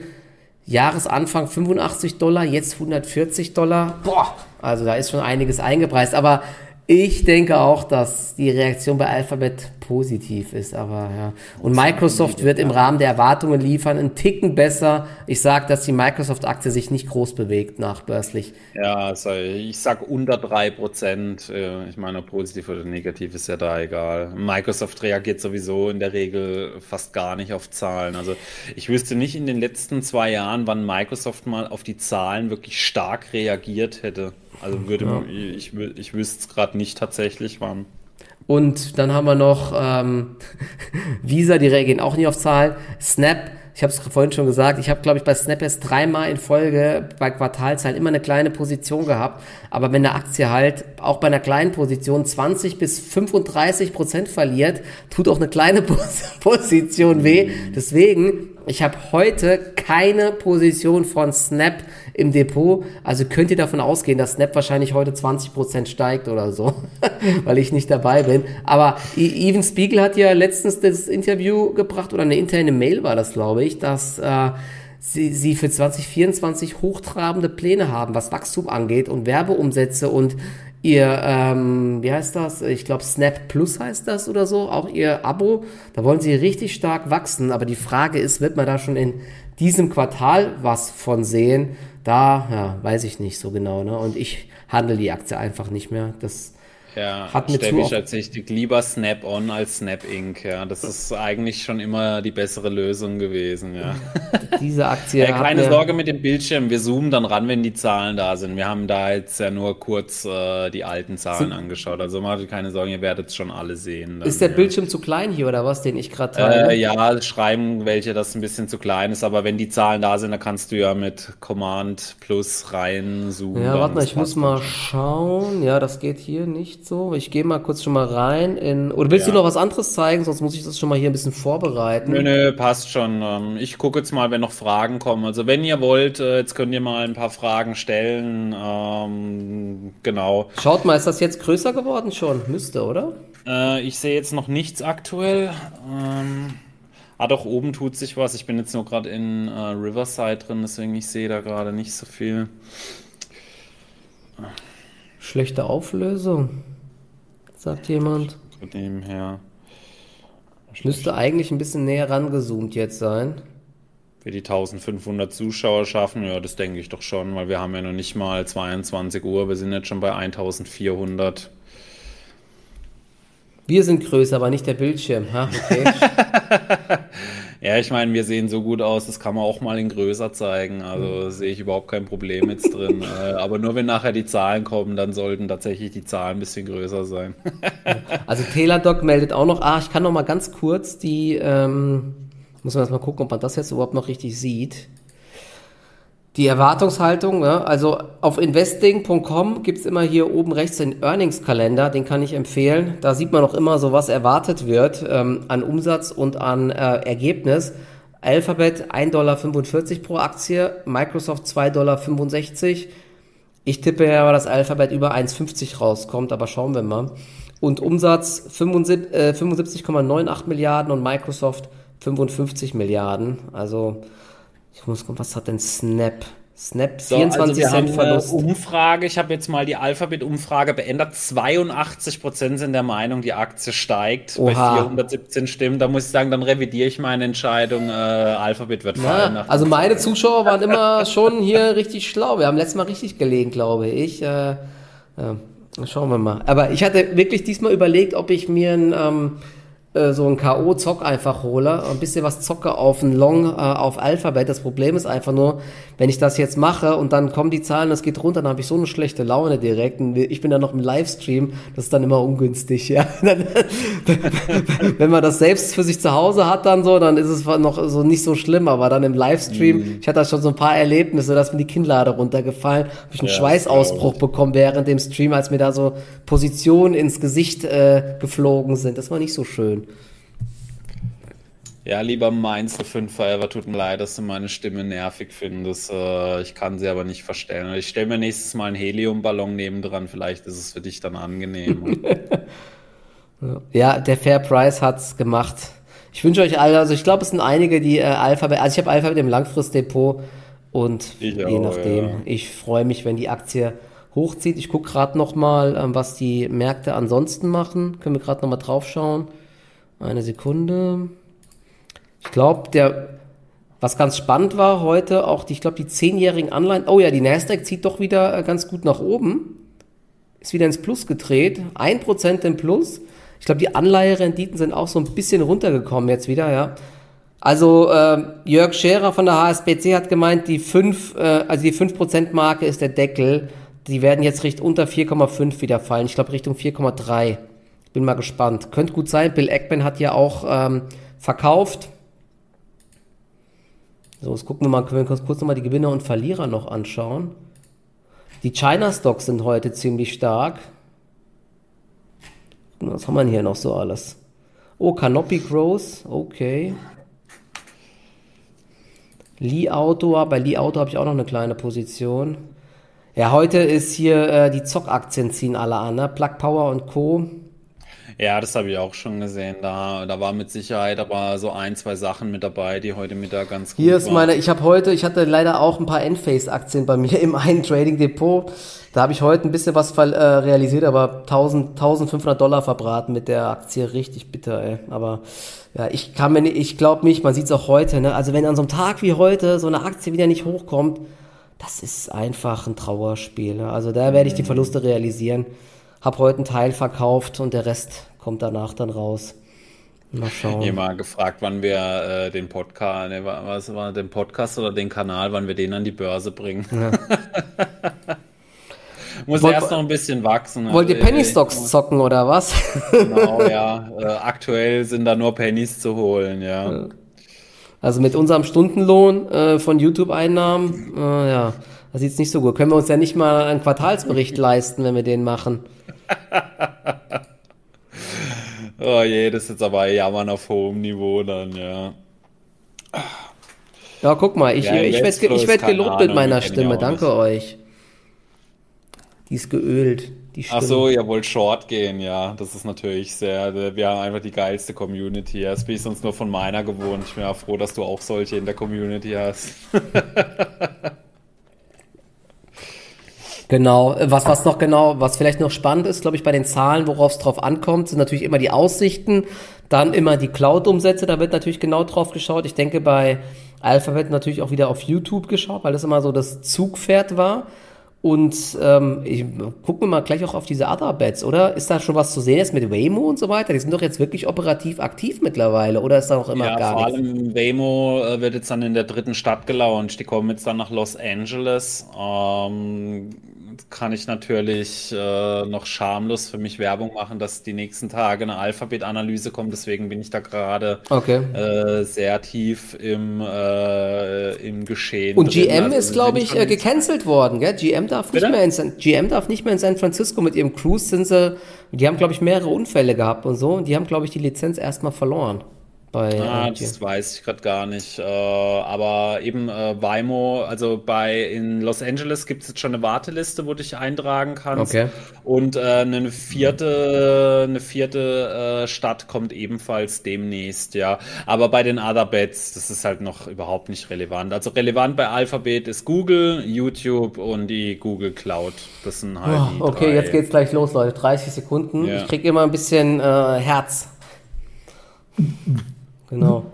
Jahresanfang 85 Dollar, jetzt 140 Dollar. Boah, Also da ist schon einiges eingepreist. Aber ich denke auch, dass die Reaktion bei Alphabet positiv ist, aber ja. Und Microsoft wird im Rahmen der Erwartungen liefern, einen Ticken besser. Ich sage, dass die Microsoft-Aktie sich nicht groß bewegt nachbörslich. Ja, also ich sag unter drei Prozent. Äh, ich meine, positiv oder negativ ist ja da egal. Microsoft reagiert sowieso in der Regel fast gar nicht auf Zahlen. Also ich wüsste nicht in den letzten zwei Jahren, wann Microsoft mal auf die Zahlen wirklich stark reagiert hätte. Also würde ja. ich, ich wüsste es gerade nicht tatsächlich, wann. Und dann haben wir noch ähm, *laughs* Visa, die reagieren auch nicht auf Zahlen. Snap, ich habe es vorhin schon gesagt, ich habe, glaube ich, bei Snap erst dreimal in Folge bei Quartalzahlen immer eine kleine Position gehabt. Aber wenn eine Aktie halt auch bei einer kleinen Position 20 bis 35 Prozent verliert, tut auch eine kleine *laughs* Position weh. Deswegen, ich habe heute keine Position von Snap im Depot. Also könnt ihr davon ausgehen, dass Snap wahrscheinlich heute 20% steigt oder so, *laughs* weil ich nicht dabei bin. Aber Even Spiegel hat ja letztens das Interview gebracht oder eine interne Mail war das, glaube ich, dass äh, sie, sie für 2024 hochtrabende Pläne haben, was Wachstum angeht und Werbeumsätze und ihr, ähm, wie heißt das? Ich glaube, Snap Plus heißt das oder so, auch ihr Abo. Da wollen sie richtig stark wachsen. Aber die Frage ist, wird man da schon in diesem Quartal was von sehen? Da, ja, weiß ich nicht so genau. Ne? Und ich handle die Aktie einfach nicht mehr. Das ja, hat mir Steffi tatsächlich lieber Snap-on als Snap-Inc. Ja, das ist eigentlich schon immer die bessere Lösung gewesen. Ja. *laughs* Diese Aktie. Äh, keine Sorge mit dem Bildschirm. Wir zoomen dann ran, wenn die Zahlen da sind. Wir haben da jetzt ja nur kurz äh, die alten Zahlen sind, angeschaut. Also macht euch keine Sorgen, ihr werdet es schon alle sehen. Dann, ist der ja. Bildschirm zu klein hier oder was, den ich gerade teile? Äh, ja, schreiben welche, dass ein bisschen zu klein ist. Aber wenn die Zahlen da sind, dann kannst du ja mit Command plus rein zoomen. Ja, warte mal, ich muss mal schauen. Ja, das geht hier nicht so. Ich gehe mal kurz schon mal rein in. Oder willst ja. du noch was anderes zeigen? Sonst muss ich das schon mal hier ein bisschen vorbereiten. Nö, nö, passt schon. Ähm, ich gucke jetzt mal, wenn noch Fragen kommen. Also wenn ihr wollt, äh, jetzt könnt ihr mal ein paar Fragen stellen. Ähm, genau. Schaut mal, ist das jetzt größer geworden schon? Müsste, oder? Äh, ich sehe jetzt noch nichts aktuell. Ähm, ah, doch, oben tut sich was. Ich bin jetzt nur gerade in äh, Riverside drin, deswegen ich sehe da gerade nicht so viel. Schlechte Auflösung sagt jemand. Von dem her. Müsste eigentlich ein bisschen näher rangezoomt jetzt sein. Wir die 1500 Zuschauer schaffen, ja, das denke ich doch schon, weil wir haben ja noch nicht mal 22 Uhr, wir sind jetzt schon bei 1400. Wir sind größer, aber nicht der Bildschirm. Ha, okay. *laughs* Ja, ich meine, wir sehen so gut aus, das kann man auch mal in größer zeigen. Also sehe ich überhaupt kein Problem jetzt drin. *laughs* Äh, aber nur wenn nachher die Zahlen kommen, dann sollten tatsächlich die Zahlen ein bisschen größer sein. *laughs* also Teladoc meldet auch noch, ah, ich kann noch mal ganz kurz die, ähm, muss man erst mal gucken, ob man das jetzt überhaupt noch richtig sieht. Die Erwartungshaltung, ja, also auf investing.com gibt's immer hier oben rechts den Earnings-Kalender, den kann ich empfehlen. Da sieht man auch immer so, was erwartet wird ähm, an Umsatz und an äh, Ergebnis. Alphabet 1,45 Dollar pro Aktie, Microsoft 2,65 Dollar. Ich tippe ja, dass Alphabet über 1,50 rauskommt, aber schauen wir mal. Und Umsatz 75,98 äh, Milliarden und Microsoft 55 Milliarden. Also ich muss gucken, was hat denn Snap? Snap 24 so, also Cent Verlust. Umfrage, ich habe jetzt mal die Alphabet-Umfrage beendet. 82% sind der Meinung, die Aktie steigt Oha. bei 417 Stimmen. Da muss ich sagen, dann revidiere ich meine Entscheidung. Äh, Alphabet wird fallen. Ja, also meine Zuschauer waren immer *laughs* schon hier richtig schlau. Wir haben letztes Mal richtig gelegen, glaube ich. Äh, äh, schauen wir mal. Aber ich hatte wirklich diesmal überlegt, ob ich mir ein ähm, äh, so ein K.O.-Zock einfach hole, ein bisschen was zocke auf ein Long, äh, auf Alphabet. Das Problem ist einfach nur, wenn ich das jetzt mache und dann kommen die Zahlen, das geht runter, dann habe ich so eine schlechte Laune direkt. Und ich bin dann noch im Livestream, das ist dann immer ungünstig, ja. *laughs* *laughs* wenn man das selbst für sich zu Hause hat, dann so, dann ist es noch so nicht so schlimm, aber dann im Livestream, mhm. ich hatte da schon so ein paar Erlebnisse, dass mir die Kinnlade runtergefallen, habe ich einen ja, Schweißausbruch bekommen während dem Stream, als mir da so Positionen ins Gesicht äh, geflogen sind. Das war nicht so schön. Ja, lieber Mainz 5 Forever, tut mir leid, dass du meine Stimme nervig findest. Äh, ich kann sie aber nicht verstellen. Ich stelle mir nächstes Mal einen Heliumballon nebendran, vielleicht ist es für dich dann angenehm. *laughs* ja, der Fair Price hat's gemacht. Ich wünsche euch alle, also ich glaube, es sind einige, die äh, Alphabet, also ich habe Alphabet im Langfristdepot und je nachdem, ja. ich freue mich, wenn die Aktie hochzieht. Ich gucke gerade noch mal, ähm, was die Märkte ansonsten machen. Können wir gerade noch mal drauf schauen. Eine Sekunde. Ich glaube, der, was ganz spannend war heute, auch die, ich glaube, die zehnjährigen Anleihen. Oh ja, die Nasdaq zieht doch wieder äh, ganz gut nach oben. Ist wieder ins Plus gedreht. Ein Prozent im Plus. Ich glaube, die Anleiherenditen sind auch so ein bisschen runtergekommen jetzt wieder, ja. Also äh, Jörg Scherer von der HSBC hat gemeint, die 5, äh, also die 5%-Marke ist der Deckel. Die werden jetzt Richtung unter 4,5 wieder fallen. Ich glaube Richtung 4,3. Bin mal gespannt. Könnte gut sein. Bill Eckman hat ja auch ähm, verkauft. So, jetzt gucken wir mal, können wir kurz, kurz nochmal die Gewinner und Verlierer noch anschauen. Die China Stocks sind heute ziemlich stark. Was haben wir hier noch so alles? Oh, Canopy Growth, okay. Lee Auto, bei Lee Auto habe ich auch noch eine kleine Position. Ja, heute ist hier äh, die Zockaktien ziehen alle an, ne? Plug Power und Co. Ja, das habe ich auch schon gesehen. Da, da war mit Sicherheit aber so ein, zwei Sachen mit dabei, die heute Mittag ganz gut Hier ist waren. meine, ich habe heute, ich hatte leider auch ein paar Enphase-Aktien bei mir *laughs* im einen Trading-Depot. Da habe ich heute ein bisschen was äh, realisiert, aber 1000, 1500 Dollar verbraten mit der Aktie. Richtig bitter, ey. Aber ja, ich kann mir nicht, ich glaube nicht, man sieht es auch heute, ne? Also wenn an so einem Tag wie heute so eine Aktie wieder nicht hochkommt, das ist einfach ein Trauerspiel. Ne? Also da werde ich die Verluste realisieren. Hab heute einen Teil verkauft und der Rest kommt danach dann raus. Mal schauen. Jemand gefragt, wann wir äh, den Podcast, ne, was war den Podcast oder den Kanal, wann wir den an die Börse bringen. Ja. *laughs* Muss Wollt, erst noch ein bisschen wachsen. Wollt ihr also, Penny Stocks zocken oder was? Genau, *laughs* ja. Äh, aktuell sind da nur Pennies zu holen, ja. Also mit unserem Stundenlohn äh, von YouTube-Einnahmen, äh, ja, das sieht's nicht so gut. Können wir uns ja nicht mal einen Quartalsbericht *laughs* leisten, wenn wir den machen. *laughs* oh je, das ist jetzt aber Jammern auf hohem Niveau dann, ja. Ja, guck mal, ich, ja, ich werde ich werd gelobt mit meiner Stimme. Danke euch. Die ist geölt. Die Ach so, ihr wollt Short gehen, ja. Das ist natürlich sehr. Wir haben einfach die geilste Community. Das bin ich sonst nur von meiner gewohnt. Ich bin ja froh, dass du auch solche in der Community hast. *laughs* Genau, was, was noch genau, was vielleicht noch spannend ist, glaube ich, bei den Zahlen, worauf es drauf ankommt, sind natürlich immer die Aussichten, dann immer die Cloud-Umsätze, da wird natürlich genau drauf geschaut. Ich denke, bei Alphabet natürlich auch wieder auf YouTube geschaut, weil das immer so das Zugpferd war. Und ähm, ich gucken wir mal gleich auch auf diese Other Bets, oder? Ist da schon was zu sehen jetzt mit Waymo und so weiter? Die sind doch jetzt wirklich operativ aktiv mittlerweile, oder ist da noch immer ja, gar vor nichts? Vor allem Waymo äh, wird jetzt dann in der dritten Stadt gelauncht. Die kommen jetzt dann nach Los Angeles. Ähm, kann ich natürlich äh, noch schamlos für mich Werbung machen, dass die nächsten Tage eine Alphabet-Analyse kommt. Deswegen bin ich da gerade okay. äh, sehr tief im, äh, im Geschehen. Und drin. GM also, ist, glaube ich, äh, gecancelt worden. Gell? GM, darf nicht mehr in San, GM darf nicht mehr in San Francisco mit ihrem Cruise. Sind sie, die haben, glaube ich, mehrere Unfälle gehabt und so. Und die haben, glaube ich, die Lizenz erstmal verloren bei ah, das weiß ich gerade gar nicht. Äh, aber eben äh, Waymo, also bei in Los Angeles gibt es jetzt schon eine Warteliste, wo du dich eintragen kannst. Okay. Und äh, eine vierte, eine vierte äh, Stadt kommt ebenfalls demnächst, ja. Aber bei den Other Bets, das ist halt noch überhaupt nicht relevant. Also relevant bei Alphabet ist Google, YouTube und die Google Cloud. Das sind halt oh, die Okay, drei. jetzt geht's gleich los, Leute. 30 Sekunden. Ja. Ich krieg immer ein bisschen äh, Herz. Genau.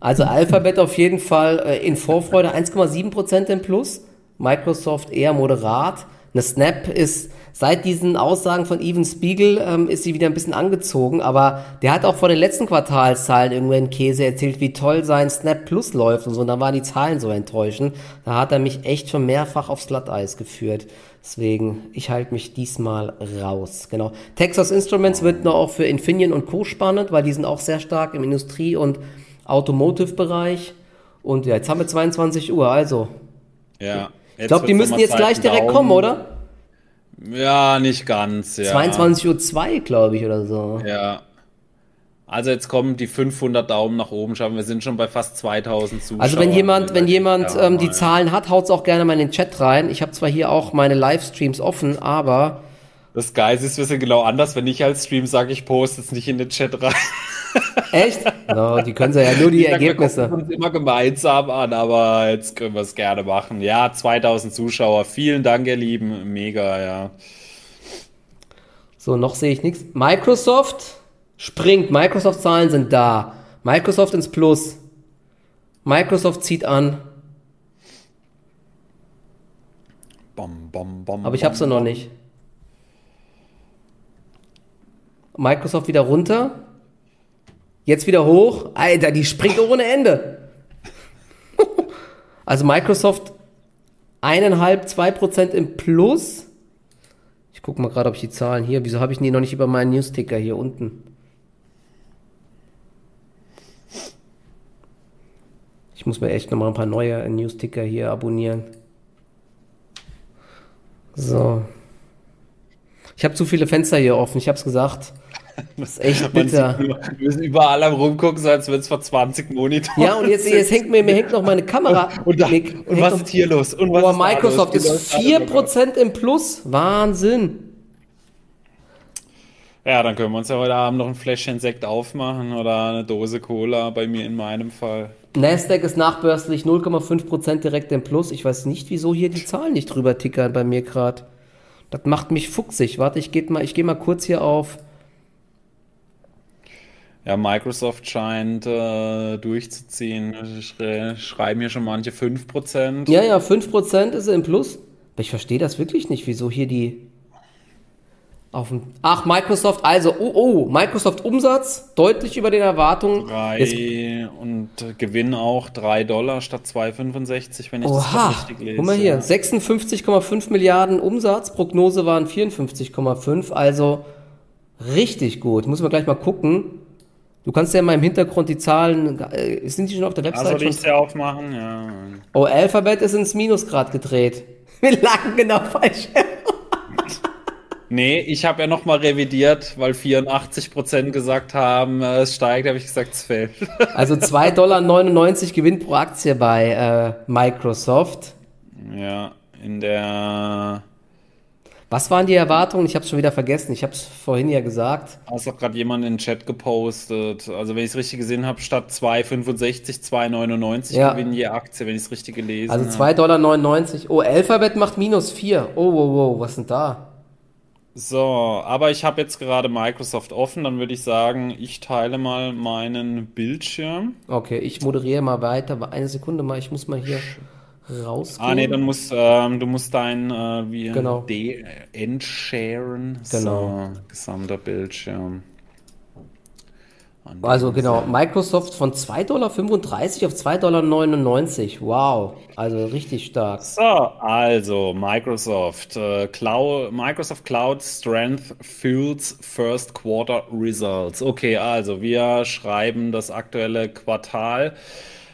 Also Alphabet auf jeden Fall äh, in Vorfreude 1,7% im Plus. Microsoft eher moderat. Eine Snap ist seit diesen Aussagen von Even Spiegel ähm, ist sie wieder ein bisschen angezogen, aber der hat auch vor den letzten Quartalszahlen irgendwann Käse erzählt, wie toll sein Snap Plus läuft und so. Und dann waren die Zahlen so enttäuschend. Da hat er mich echt schon mehrfach aufs Glatteis geführt. Deswegen, ich halte mich diesmal raus. Genau. Texas Instruments wird noch auch für Infineon und Co. spannend, weil die sind auch sehr stark im Industrie- und Automotive-Bereich. Und ja, jetzt haben wir 22 Uhr, also. Ja. Ich glaube, die müssen jetzt gleich direkt Daumen. kommen, oder? Ja, nicht ganz, ja. 22.02 Uhr, glaube ich, oder so. Ja. Also jetzt kommen die 500 Daumen nach oben schauen. Wir sind schon bei fast 2000 Zuschauern. Also wenn jemand, wenn jemand ähm, die Zahlen hat, haut's auch gerne mal in den Chat rein. Ich habe zwar hier auch meine Livestreams offen, aber das Geist ist ein bisschen genau anders. Wenn ich als Stream sage, ich poste es nicht in den Chat rein. Echt? No, die können ja nur die wir Ergebnisse. gucken uns immer gemeinsam an, aber jetzt können wir es gerne machen. Ja, 2000 Zuschauer. Vielen Dank, ihr Lieben. Mega, ja. So, noch sehe ich nichts. Microsoft springt. Microsoft-Zahlen sind da. Microsoft ins Plus. Microsoft zieht an. Bom, bom, bom, Aber ich habe sie noch nicht. Microsoft wieder runter. Jetzt wieder hoch. Alter, die springt ohne Ende. *laughs* also Microsoft eineinhalb, zwei Prozent im Plus. Ich gucke mal gerade, ob ich die Zahlen hier. Wieso habe ich die noch nicht über meinen Newsticker hier unten? Ich muss mir echt nochmal ein paar neue Newsticker hier abonnieren. So. Ich habe zu viele Fenster hier offen, ich habe es gesagt. Das *laughs* ist echt bitter. nur, wir müssen überall am rumgucken, so als wenn es vor 20 Monitoren Ja, und jetzt, jetzt hängt mir, mir hängt noch meine Kamera. *laughs* Und, da, und hängt was noch- ist hier los? Und was Boah, ist Microsoft los? ist 4% im Plus. Wahnsinn. Ja, dann können wir uns ja heute Abend noch ein Fläschchen Sekt aufmachen oder eine Dose Cola, bei mir in meinem Fall. Nasdaq ist nachbörslich 0,5% direkt im Plus. Ich weiß nicht, wieso hier die Zahlen nicht drüber tickern bei mir gerade. Das macht mich fuchsig. Warte, ich gehe mal, ich geh mal kurz hier auf. Ja, Microsoft scheint äh, durchzuziehen. Sch schreiben hier schon manche 5%. Ja, ja, 5% ist im Plus. Aber ich verstehe das wirklich nicht, wieso hier die auf dem. Ach, Microsoft, also, oh, oh, Microsoft Umsatz deutlich über den Erwartungen. Jetzt, Drei und äh, Gewinn auch 3 Dollar statt 2,65, wenn ich das oha, grad richtig lese. guck mal hier, Ja. 56,5 Milliarden Umsatz, Prognose waren 54,5, also richtig gut. Muss man gleich mal gucken. Du kannst ja mal im Hintergrund die Zahlen, äh, sind die schon auf der Also Website soll ich schon? sie aufmachen? Ja. Oh, Alphabet ist ins Minus gerade gedreht. *laughs* Wir lagen genau falsch. Nee, ich habe ja nochmal revidiert, weil 84% gesagt haben, äh, es steigt, habe ich gesagt, es fällt. *laughs* Also 2,99 Dollar Gewinn pro Aktie bei äh, Microsoft. ja, in der. Was waren die Erwartungen? Ich habe es schon wieder vergessen. Ich habe es vorhin ja gesagt. Da ist auch gerade jemand in den Chat gepostet. Also, wenn ich es richtig gesehen habe, statt 2,65, 2,99 Ja. Gewinn je Aktie, wenn ich es richtig gelesen Also habe. 2,99 Dollar. Oh, Alphabet macht minus 4. Oh, wow, wow, was denn da? So, aber ich habe jetzt gerade Microsoft offen, dann würde ich sagen, ich teile mal meinen Bildschirm. Okay, ich moderiere mal weiter. Eine Sekunde mal, ich muss mal hier rausgehen. Ah, nee, dann musst ähm, du musst dein äh, wie Genau. D entsharen. Genau. So, gesamter Bildschirm. Also genau, Microsoft von 2,35 Dollar auf 2,99 Dollar. Wow, also richtig stark. So, also Microsoft äh, Cloud, Microsoft Cloud Strength fuels First Quarter Results. Okay, also wir schreiben das aktuelle Quartal.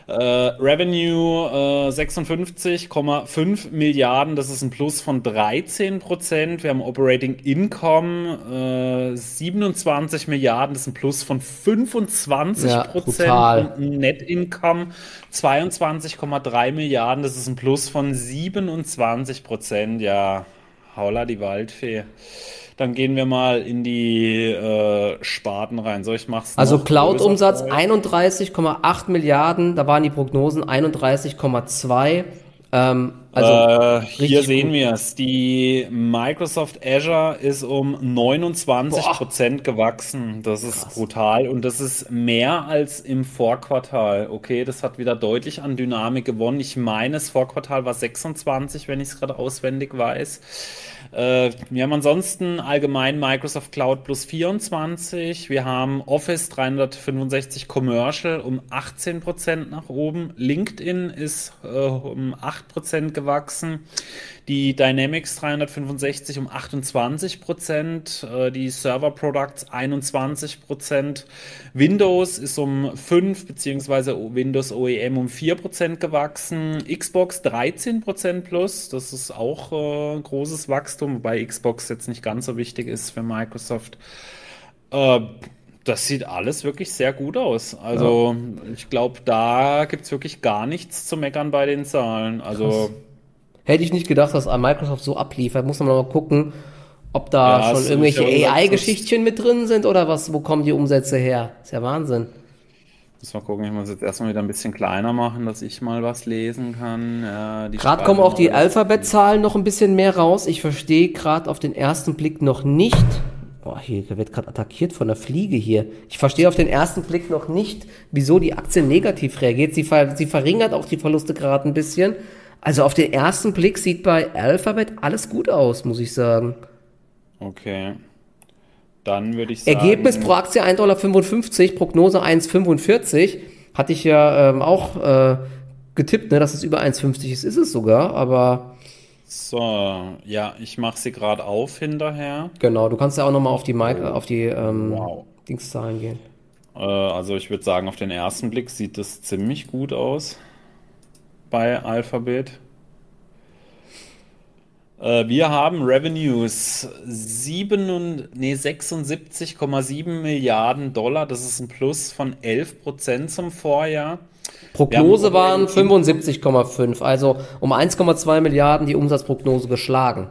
Äh, Revenue äh, 56,5 Milliarden, das ist ein Plus von 13 Prozent. Wir haben Operating Income äh, 27 Milliarden, das ist ein Plus von 25 Ja, Prozent. Und Net Income 22,3 Milliarden, das ist ein Plus von 27 Prozent. Ja, Haula die Waldfee. Dann gehen wir mal in die äh, Sparten rein. So, ich mach's Also Cloud-Umsatz größer. 31,8 Milliarden, da waren die Prognosen 31,2. Ähm, also äh, hier sehen wir es. Die Microsoft Azure ist um 29 Prozent gewachsen. Das ist brutal und das ist mehr als im Vorquartal. Okay, das hat wieder deutlich an Dynamik gewonnen. Ich meine, das Vorquartal war 26, wenn ich es gerade auswendig weiß. Äh, wir haben ansonsten allgemein Microsoft Cloud plus 24. Wir haben Office 365 Commercial um 18% nach oben. LinkedIn ist äh, um 8% gewachsen. Die Dynamics 365 um 28%, äh, die Server Products 21%, Windows ist um 5% beziehungsweise Windows OEM um 4% gewachsen, Xbox 13% plus, das ist auch äh, großes Wachstum, wobei Xbox jetzt nicht ganz so wichtig ist für Microsoft. Äh, das sieht alles wirklich sehr gut aus. Also ich glaube, da gibt es wirklich gar nichts zu meckern bei den Zahlen. Also Hätte ich nicht gedacht, dass Microsoft so abliefert. Muss man mal gucken, Ob da Ja, schon so, irgendwelche AI-Geschichtchen mit drin sind oder was, wo kommen die Umsätze her? Ist ja Wahnsinn. Muss mal gucken, ich muss jetzt erstmal wieder ein bisschen kleiner machen, dass ich mal was lesen kann. Ja, Gerade kommen auch die Alphabet-Zahlen noch ein bisschen mehr raus. Ich verstehe gerade auf den ersten Blick noch nicht. Boah, hier wird gerade attackiert von der Fliege hier. Ich verstehe auf den ersten Blick noch nicht, wieso die Aktie negativ reagiert. Sie, ver sie verringert auch die Verluste gerade ein bisschen. Also auf den ersten Blick sieht bei Alphabet alles gut aus, muss ich sagen. Okay. Dann würde ich sagen. Ergebnis pro Aktie 1,55 Dollar, Prognose 1,45. Hatte ich ja ähm, auch äh, getippt, ne, dass es über 1,50 ist. Ist es sogar, aber So, ja, ich mache sie gerade auf hinterher. genau, du kannst ja auch nochmal auf die, Mic auf die ähm, Wow. Dingszahlen gehen. Äh, also ich würde sagen, auf den ersten Blick sieht das ziemlich gut aus bei Alphabet. Äh, wir haben Revenues 7 und, nee, 76,7 Milliarden Dollar. Das ist ein Plus von 11 Prozent zum Vorjahr. Prognose waren 75,5, also um 1,2 Milliarden die Umsatzprognose geschlagen.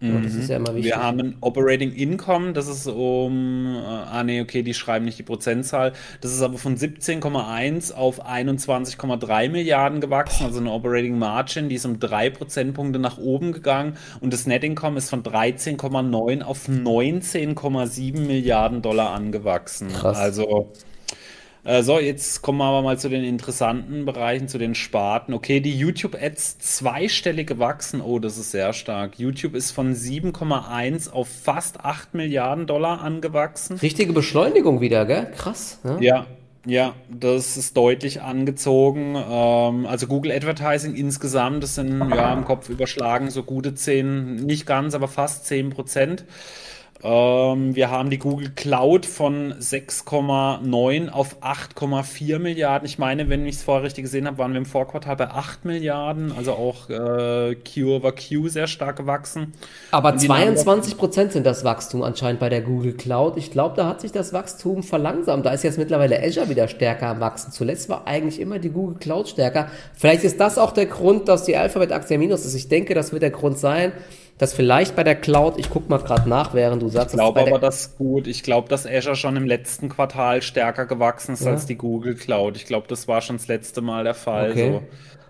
Ja, das ist ja immer wichtig. Wir haben ein Operating Income, das ist um, äh, ah nee, okay, die schreiben nicht die Prozentzahl. Das ist aber von 17,1 auf 21,3 Milliarden gewachsen, also eine Operating Margin, die ist um drei Prozentpunkte nach oben gegangen und das Net Income ist von 13,9 auf 19,7 Milliarden Dollar angewachsen. Krass. Also äh, So, jetzt kommen wir aber mal zu den interessanten Bereichen, zu den Sparten. Okay, die YouTube-Ads zweistellig gewachsen. Oh, das ist sehr stark. YouTube ist von 7,1 auf fast 8 Milliarden Dollar angewachsen. Richtige Beschleunigung wieder, gell? Krass. Ja? Ja, ja, das ist deutlich angezogen. Ähm, also Google Advertising insgesamt, das sind ja im Kopf überschlagen so gute 10, nicht ganz, aber fast 10 Prozent. Ähm, wir haben die Google Cloud von 6,9 auf 8,4 Milliarden. Ich meine, wenn ich es vorher richtig gesehen habe, waren wir im Vorquartal bei 8 Milliarden, also auch äh, Q over Q sehr stark gewachsen. Aber Und die Namen- 22 Prozent sind das Wachstum anscheinend bei der Google Cloud. Ich glaube, da hat sich das Wachstum verlangsamt. Da ist jetzt mittlerweile Azure wieder stärker am Wachsen. Zuletzt war eigentlich immer die Google Cloud stärker. Vielleicht ist das auch der Grund, dass die Alphabet-Aktie minus ist. Ich denke, das wird der Grund sein, dass vielleicht bei der Cloud, ich guck mal gerade nach, während du sagst, Ich glaube aber, das ist gut. Ich glaube, dass Azure schon im letzten Quartal stärker gewachsen ist Ja. als die Google Cloud. Ich glaube, das war schon das letzte Mal der Fall. Okay. So.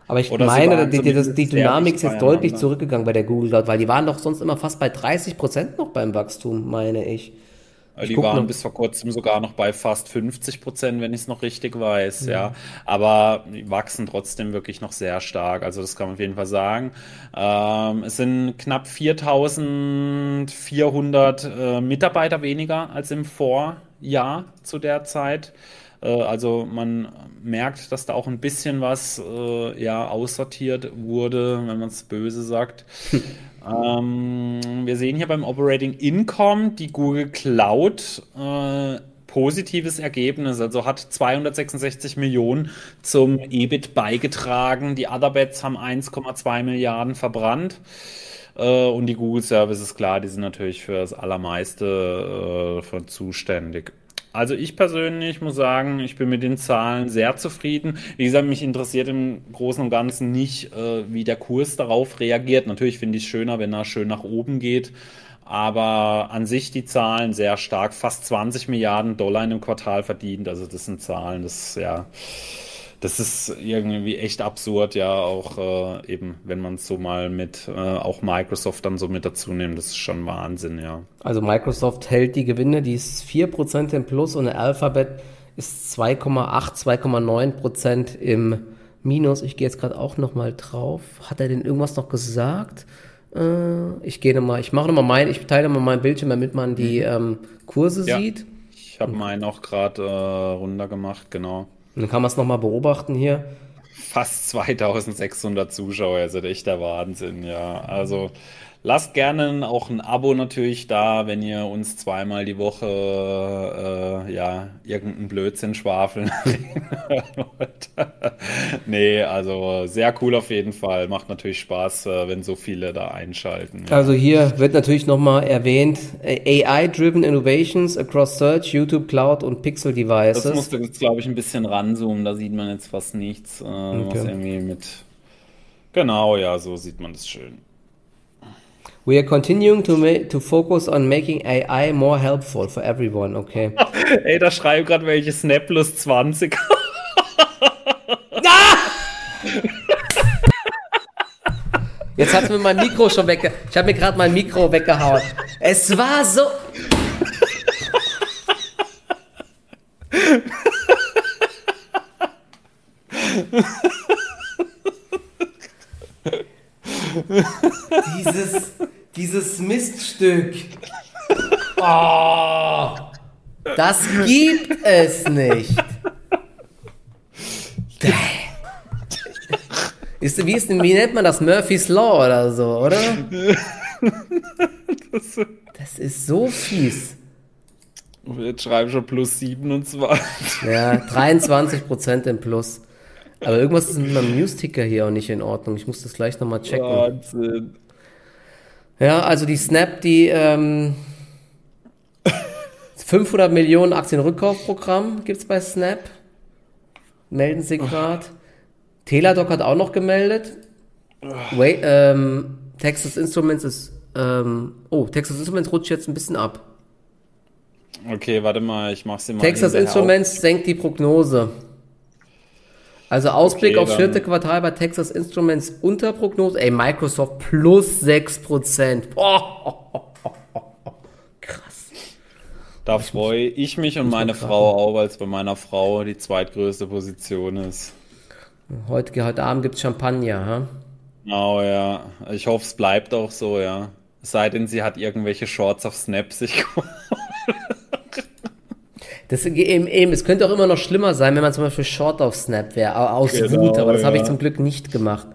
Aber ich Oder meine, die, die, die Dynamik ist jetzt deutlich zurückgegangen bei der Google Cloud, weil die waren doch sonst immer fast bei 30 Prozent noch beim Wachstum, meine ich. Die waren bis vor kurzem sogar noch bei fast 50 Prozent, wenn ich es noch richtig weiß, Mhm. ja. Aber die wachsen trotzdem wirklich noch sehr stark. Also das kann man auf jeden Fall sagen. Ähm, es sind knapp 4.400 äh, Mitarbeiter weniger als im Vorjahr zu der Zeit. Äh, Also man merkt, dass da auch ein bisschen was äh, ja, aussortiert wurde, wenn man es böse sagt. *laughs* Ähm, wir sehen hier beim Operating Income die Google Cloud äh, positives Ergebnis, also hat 266 Millionen zum EBIT beigetragen. Die Other Bets haben 1,2 Milliarden verbrannt. Äh, und die Google Services, klar, die sind natürlich für das Allermeiste äh, zuständig. Also ich persönlich muss sagen, ich bin mit den Zahlen sehr zufrieden. Wie gesagt, mich interessiert im Großen und Ganzen nicht, äh, wie der Kurs darauf reagiert. Natürlich finde ich es schöner, wenn er schön nach oben geht. Aber an sich die Zahlen sehr stark. Fast 20 Milliarden Dollar in einem Quartal verdient. Also das sind Zahlen, das ja, das ist irgendwie echt absurd, ja, auch äh, eben, wenn man es so mal mit äh, auch Microsoft dann so mit dazu nimmt, das ist schon Wahnsinn, ja. Also Microsoft hält die Gewinne, die ist 4% im Plus und Alphabet ist 2,8, 2,9% im Minus. Ich gehe jetzt gerade auch nochmal drauf. Hat er denn irgendwas noch gesagt? Äh, ich gehe nochmal, ich mache nochmal mein, ich teile nochmal mein Bildschirm, damit man die ähm, Kurse Ja. sieht. Ich habe meinen auch gerade äh, runtergemacht, genau. Und dann kann man es nochmal beobachten hier. Fast 2600 Zuschauer, ist echt der Wahnsinn, ja. Also lasst gerne auch ein Abo natürlich da, wenn ihr uns zweimal die Woche äh, ja irgendeinen Blödsinn schwafeln *laughs* wollt. Nee, also sehr cool auf jeden Fall. Macht natürlich Spaß, äh, wenn so viele da einschalten. Ja. Also hier wird natürlich nochmal erwähnt, äh, AI-driven Innovations across Search, YouTube, Cloud und Pixel Das Devices. musst du jetzt, glaube ich, ein bisschen ranzoomen, da sieht man jetzt fast nichts. Äh, was Okay. irgendwie mit. Genau, ja, so sieht man das schön. We are continuing to, to focus on making AI more helpful for everyone, okay. *laughs* Ey, da schreiben gerade welche Snap plus 20. *laughs* Jetzt hat mir mein Mikro schon wegge... Ich habe mir gerade mein Mikro weggehauen. Es war so... *laughs* dieses, dieses Miststück. Oh, das gibt es nicht. Ist, wie, ist, wie nennt man das? Murphy's Law oder so, oder? Das ist so fies. Jetzt schreiben schon plus 27. Ja, 23% im Plus. Aber irgendwas ist mit meinem News-Ticker hier auch nicht in Ordnung. Ich muss das gleich nochmal checken. Wahnsinn. Ja, also die Snap, die ähm, 500 Millionen Aktienrückkaufprogramm gibt es bei Snap. Melden sie gerade. Teladoc hat auch noch gemeldet. Wait, ähm, Texas Instruments ist. Ähm, oh, Texas Instruments rutscht jetzt ein bisschen ab. Okay, warte mal, ich mach sie mal. Texas Instruments auf. senkt die Prognose. Also Ausblick okay, aufs vierte Quartal bei Texas Instruments unter Prognose. Ey, Microsoft plus 6%. Boah. *laughs* Krass. Da freue ich mich und meine Frau auch, weil es bei meiner Frau die zweitgrößte Position ist. Heute, heute Abend gibt es Champagner, ha? Genau, ja. Ich hoffe, es bleibt auch so, ja. Es sei denn, sie hat irgendwelche Shorts auf Snap sich *laughs* Das, eben, eben, es könnte auch immer noch schlimmer sein, wenn man zum Beispiel Short auf Snap wäre, aus genau, Wut, aber das ja. habe ich zum Glück nicht gemacht.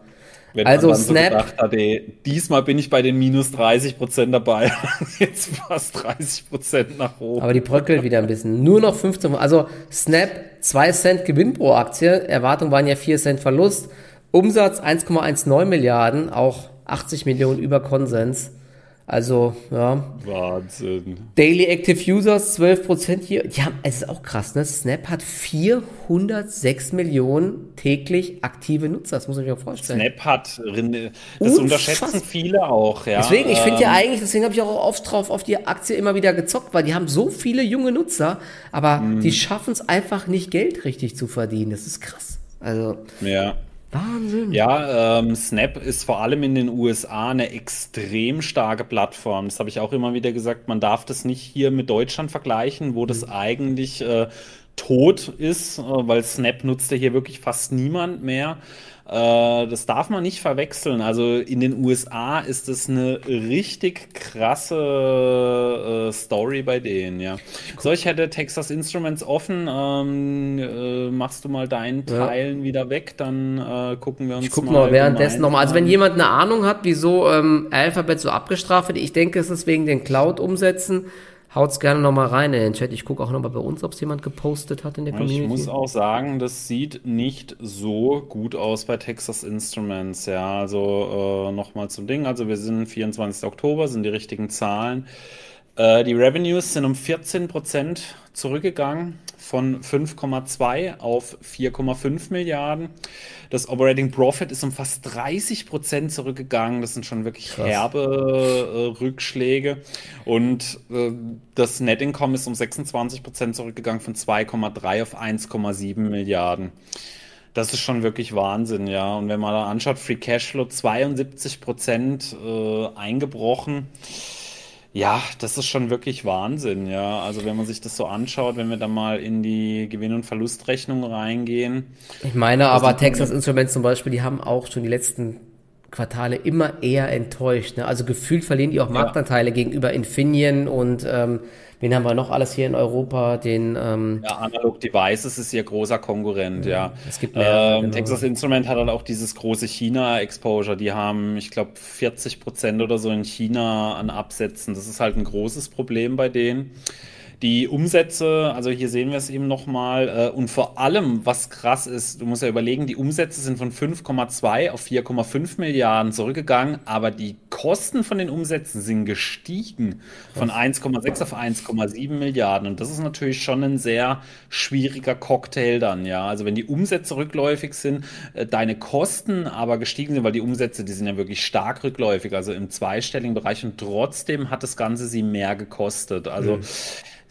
Wenn also man Snap. So gedacht hat, ey, diesmal bin ich bei den minus 30% dabei. *laughs* Jetzt fast 30% nach oben. Aber die bröckelt wieder ein bisschen. Nur noch 15. Also Snap 2 Cent Gewinn pro Aktie. Erwartungen waren ja 4 Cent Verlust. Umsatz 1,19 Milliarden, auch 80 Millionen über Konsens. Also, ja. Wahnsinn. Daily Active Users 12% hier. Haben, es ist auch krass, ne? Snap hat 406 Millionen täglich aktive Nutzer. Das muss man sich auch vorstellen. Snap hat, das unterschätzen viele auch, ja. Deswegen, ich finde ja ähm, eigentlich, deswegen habe ich auch oft drauf auf die Aktie immer wieder gezockt, weil die haben so viele junge Nutzer, aber mhm. die schaffen es einfach nicht, Geld richtig zu verdienen. Das ist krass. Also. Ja. Wahnsinn. Ja, ähm, Snap ist vor allem in den USA eine extrem starke Plattform. Das habe ich auch immer wieder gesagt. Man darf das nicht hier mit Deutschland vergleichen, wo das mhm. eigentlich äh, tot ist, äh, weil Snap nutzt ja hier wirklich fast niemand mehr. Äh, das darf man nicht verwechseln. Also in den USA ist das eine richtig krasse äh, Story bei denen, ja. So, ich hätte Texas Instruments offen. Ähm, äh, machst du mal deinen Teilen ja. wieder weg, dann äh, gucken wir uns ich guck mal. mal währenddessen nochmal. Also wenn jemand eine Ahnung hat, wieso ähm, Alphabet so abgestraft wird, ich denke, es ist wegen den Cloud-Umsätzen. Haut's gerne nochmal rein in den Chat. Ich gucke auch nochmal bei uns, ob es jemand gepostet hat in der Community. Ich muss auch sagen, das sieht nicht so gut aus bei Texas Instruments. Ja, also äh, nochmal zum Ding. Also wir sind 24. Oktober, sind die richtigen Zahlen. Äh, die Revenues sind um 14 Prozent zurückgegangen von 5,2 auf 4,5 Milliarden. Das Operating Profit ist um fast 30 Prozent zurückgegangen. Das sind schon wirklich Krass. herbe äh, Rückschläge. Und äh, das Net Income ist um 26 Prozent zurückgegangen von 2,3 auf 1,7 Milliarden. Das ist schon wirklich Wahnsinn, ja. Und wenn man da anschaut, Free Cashflow 72 Prozent äh, eingebrochen. Ja, das ist schon wirklich Wahnsinn, ja. Also wenn man sich das so anschaut, wenn wir da mal in die Gewinn- und Verlustrechnung reingehen. Ich meine aber Texas Instruments zum Beispiel, die haben auch schon die letzten Quartale immer eher enttäuscht. Ne? Also gefühlt verlieren die auch Marktanteile ja. gegenüber Infineon und ähm, Wen haben wir noch alles hier in Europa? Den ähm, ja, Analog Devices ist ihr großer Konkurrent, ja. ja. Es gibt mehr, ähm, genau. Texas Instrument hat dann auch dieses große China-Exposure. Die haben, ich glaube, 40 Prozent oder so in China an Absätzen. Das ist halt ein großes Problem bei denen. Die Umsätze, also hier sehen wir es eben nochmal, äh, und vor allem, was krass ist, du musst ja überlegen, die Umsätze sind von 5,2 auf 4,5 Milliarden zurückgegangen, aber die Kosten von den Umsätzen sind gestiegen von 1,6 auf 1,7 Milliarden. Und das ist natürlich schon ein sehr schwieriger Cocktail dann, ja. Also wenn die Umsätze rückläufig sind, äh, deine Kosten aber gestiegen sind, weil die Umsätze, die sind ja wirklich stark rückläufig, also im zweistelligen Bereich und trotzdem hat das Ganze sie mehr gekostet. Also mhm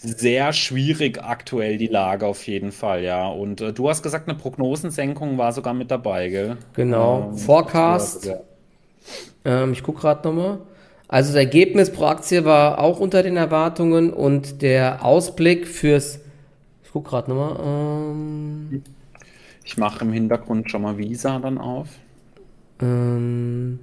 sehr schwierig aktuell die Lage auf jeden Fall, ja. Und äh, du hast gesagt, eine Prognosensenkung war sogar mit dabei, gell? Genau. Ähm, Forecast. Ja. Ähm, ich gucke gerade nochmal. Also das Ergebnis pro Aktie war auch unter den Erwartungen und der Ausblick fürs. Ich gucke gerade nochmal. Ähm, ich mache im Hintergrund schon mal Visa dann auf. Ähm,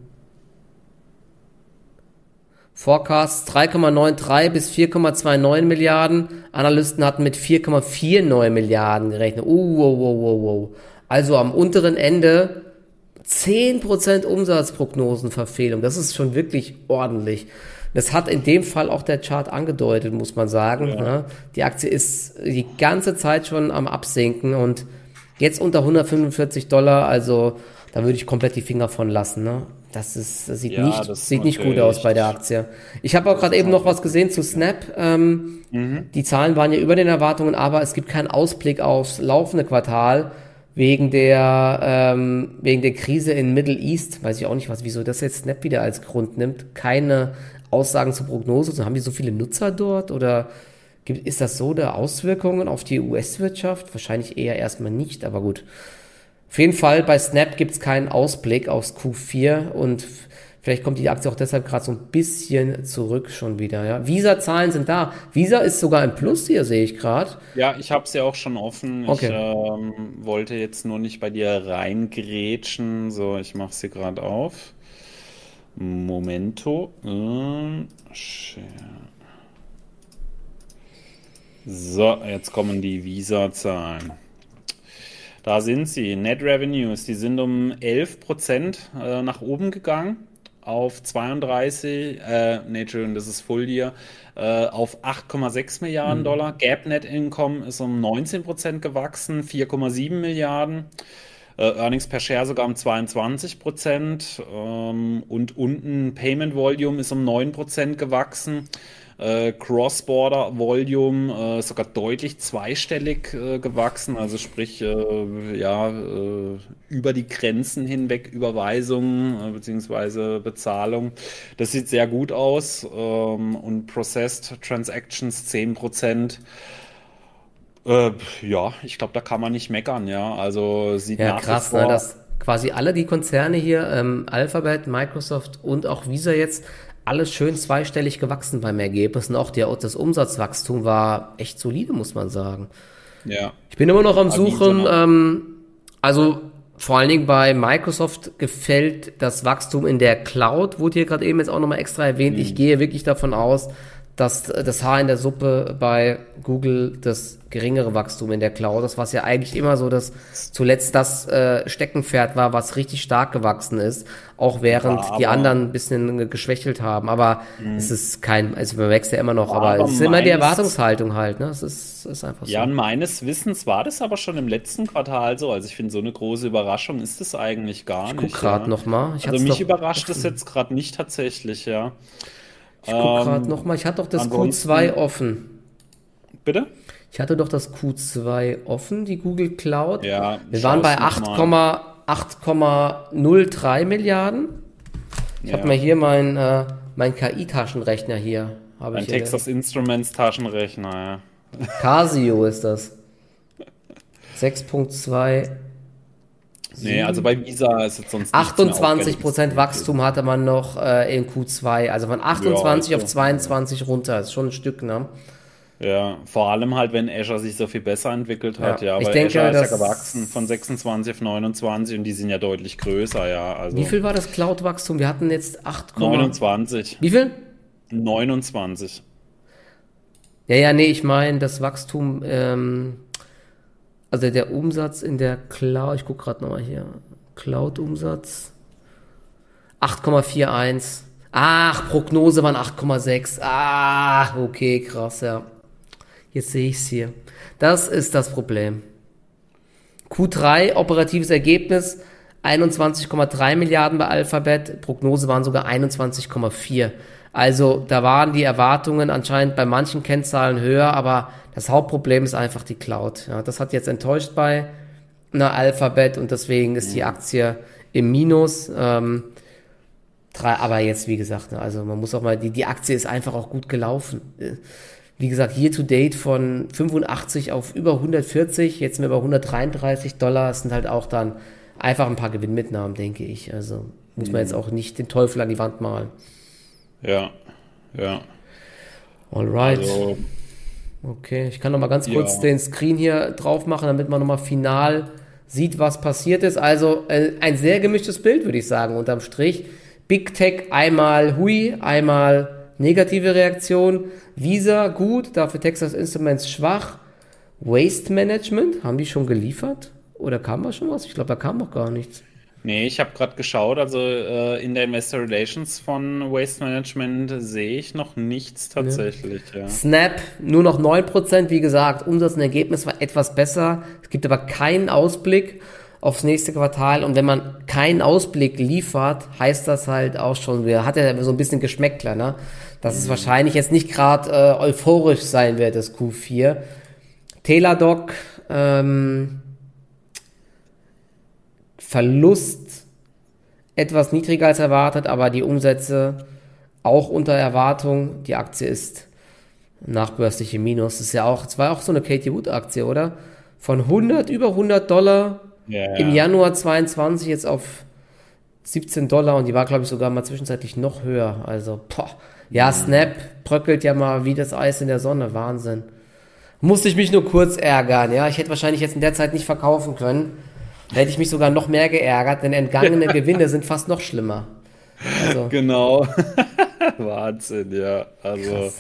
Forecasts 3,93 bis 4,29 Milliarden. Analysten hatten mit 4,49 Milliarden gerechnet. Uh, wow, wow, wow, wow. Also am unteren Ende 10% Umsatzprognosenverfehlung. Das ist schon wirklich ordentlich. Das hat in dem Fall auch der Chart angedeutet, muss man sagen. Ja. Ne? Die Aktie ist die ganze Zeit schon am Absinken und jetzt unter 145 Dollar, also da würde ich komplett die Finger von lassen. Ne? Das, ist, das sieht, ja, nicht, das sieht nicht gut aus bei der Aktie. Ich habe auch gerade eben noch was gesehen zu Snap. Ähm, mhm. Die Zahlen waren ja über den Erwartungen, aber es gibt keinen Ausblick aufs laufende Quartal wegen der, ähm, wegen der Krise in Middle East. Weiß ich auch nicht, was, wieso das jetzt Snap wieder als Grund nimmt. Keine Aussagen zur Prognose. So, haben die so viele Nutzer dort oder gibt, ist das so der Auswirkungen auf die US-Wirtschaft? Wahrscheinlich eher erstmal nicht, aber gut. Auf jeden Fall, bei Snap gibt es keinen Ausblick aufs Q4 und vielleicht kommt die Aktie auch deshalb gerade so ein bisschen zurück schon wieder. Ja. Visa-Zahlen sind da. Visa ist sogar im Plus hier, sehe ich gerade. Ja, ich habe es ja auch schon offen. Okay. Ich ähm, wollte jetzt nur nicht bei dir reingrätschen. So, ich mache sie gerade auf. Momento. Ähm, so, jetzt kommen die Visa-Zahlen. Da sind sie. Net Revenues, die sind um 11 Prozent äh, nach oben gegangen auf 32, äh, nee, Entschuldigung, das ist Full Year, äh, auf 8,6 Milliarden mhm. Dollar. Gap Net Income ist um 19 Prozent gewachsen, 4,7 Milliarden. Äh, Earnings per Share sogar um 22 Prozent. Ähm, und unten Payment Volume ist um 9 Prozent gewachsen. Äh, Cross-Border Volume äh, sogar deutlich zweistellig äh, gewachsen, also sprich äh, ja äh, über die Grenzen hinweg Überweisungen bzw. Bezahlung. Das sieht sehr gut aus ähm, und Processed Transactions 10 Prozent. ja, ich glaube, da kann man nicht meckern, ja. Also sieht ja, nach krass, wie ne, vor, ne, dass quasi alle die Konzerne hier, ähm, Alphabet, Microsoft und auch Visa jetzt alles schön zweistellig gewachsen beim Ergebnis und auch der, das Umsatzwachstum war echt solide, muss man sagen. Ja. Ich bin immer noch am Suchen, ähm, also vor allen Dingen bei Microsoft gefällt das Wachstum in der Cloud, wurde hier gerade eben jetzt auch nochmal extra erwähnt. Mhm. Ich gehe wirklich davon aus, dass das Haar in der Suppe bei Google das geringere Wachstum in der Cloud ist, was ja eigentlich immer so das zuletzt das äh, Steckenpferd war, was richtig stark gewachsen ist, auch während ja, die anderen ein bisschen geschwächelt haben. Aber mh. es ist kein, also man wächst ja immer noch, aber, aber es ist immer die Erwartungshaltung halt, ne? Es ist, ist einfach so. Ja, und meines Wissens war das aber schon im letzten Quartal so. Also ich finde, so eine große Überraschung ist das eigentlich gar ich nicht. Ich guck gerade ja. noch mal. Ich also mich überrascht es jetzt gerade nicht tatsächlich, ja. Ich gucke ähm, gerade nochmal, ich hatte doch das Q2 offen. Bitte? Ich hatte doch das Q2 offen, die Google Cloud. Ja, Wir waren bei 8,03 Milliarden. Ich ja. habe mal hier mein, äh, mein KI-Taschenrechner hier. Ein Texas. Instruments Taschenrechner, ja. Casio ist das. 6.2 Nee, also bei Visa ist es sonst 28 Prozent Wachstum hatte man noch äh, in Q2, also von 28 ja, also, auf 22 runter, ist schon ein Stück, ne? Ja, vor allem halt, wenn Azure sich so viel besser entwickelt hat, ja. ja ich denke, Azure ist ja gewachsen von 26 auf 29 und die sind ja deutlich größer, ja. Also Wie viel war das Cloud-Wachstum? Wir hatten jetzt 8, 29. Wie viel? 29. Ja, ja, nee, ich meine das Wachstum ähm, also der Umsatz in der Cloud, ich gucke gerade nochmal hier, Cloud-Umsatz 8,41. Ach, Prognose waren 8,6. Ah, okay, krass, ja. Jetzt sehe ich es hier. Das ist das Problem. Q3, operatives Ergebnis 21,3 Milliarden bei Alphabet, Prognose waren sogar 21,4. Also da waren die Erwartungen anscheinend bei manchen Kennzahlen höher, aber das Hauptproblem ist einfach die Cloud. Ja, das hat jetzt enttäuscht bei einer Alphabet und deswegen ist die Aktie im Minus. Ähm, drei, aber jetzt, wie gesagt, ne, also man muss auch mal, die, die Aktie ist einfach auch gut gelaufen. Wie gesagt, year to date von 85 auf über 140, jetzt sind wir bei 133 Dollar, das sind halt auch dann einfach ein paar Gewinnmitnahmen, denke ich. Also muss man jetzt auch nicht den Teufel an die Wand malen. Ja, ja. Alright. Also, okay, ich kann noch mal ganz kurz ja. den Screen hier drauf machen, damit man noch mal final sieht, was passiert ist. Also äh, ein sehr gemischtes Bild, würde ich sagen, unterm Strich. Big Tech einmal hui, einmal negative Reaktion. Visa gut, dafür Texas Instruments schwach. Waste Management, haben die schon geliefert? Oder kam da schon was? Ich glaube, da kam noch gar nichts. Nee, ich habe gerade geschaut, also äh, in der Investor Relations von Waste Management sehe ich noch nichts tatsächlich. Ja. Ja. Snap nur noch 9%, wie gesagt, Umsatz und Ergebnis war etwas besser. Es gibt aber keinen Ausblick aufs nächste Quartal und wenn man keinen Ausblick liefert, heißt das halt auch schon, wir hat ja so ein bisschen Geschmäckler, ne? dass es mhm. wahrscheinlich jetzt nicht gerade äh, euphorisch sein wird, das Q4. Teladoc, ähm, Verlust etwas niedriger als erwartet, aber die Umsätze auch unter Erwartung. Die Aktie ist nachbörsliche Minus. Das ist ja auch, es war auch so eine Katie Wood Aktie, oder? Von 100, über 100 Dollar ja. im Januar 22 jetzt auf 17 Dollar und die war, glaube ich, sogar mal zwischenzeitlich noch höher. Also, boah. Ja. Snap bröckelt ja mal wie das Eis in der Sonne. Wahnsinn. Musste ich mich nur kurz ärgern, ja. Ich hätte wahrscheinlich jetzt in der Zeit nicht verkaufen können. Da hätte ich mich sogar noch mehr geärgert, denn entgangene *laughs* Gewinne sind fast noch schlimmer. Also. Genau. *laughs* Wahnsinn, ja. Also, krass.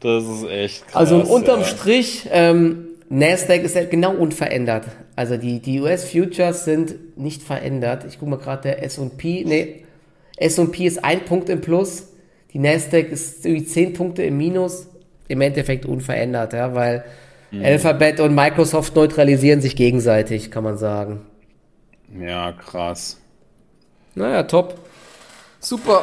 das ist echt krass. Also, unterm ja. Strich, ähm, Nasdaq ist halt genau unverändert. Also, die, die US-Futures sind nicht verändert. Ich gucke mal gerade, der S&P, nee, S&P ist ein Punkt im Plus. Die Nasdaq ist irgendwie zehn Punkte im Minus. Im Endeffekt unverändert, ja, weil Mhm. Alphabet und Microsoft neutralisieren sich gegenseitig, kann man sagen. Ja, krass. Naja, top. Super.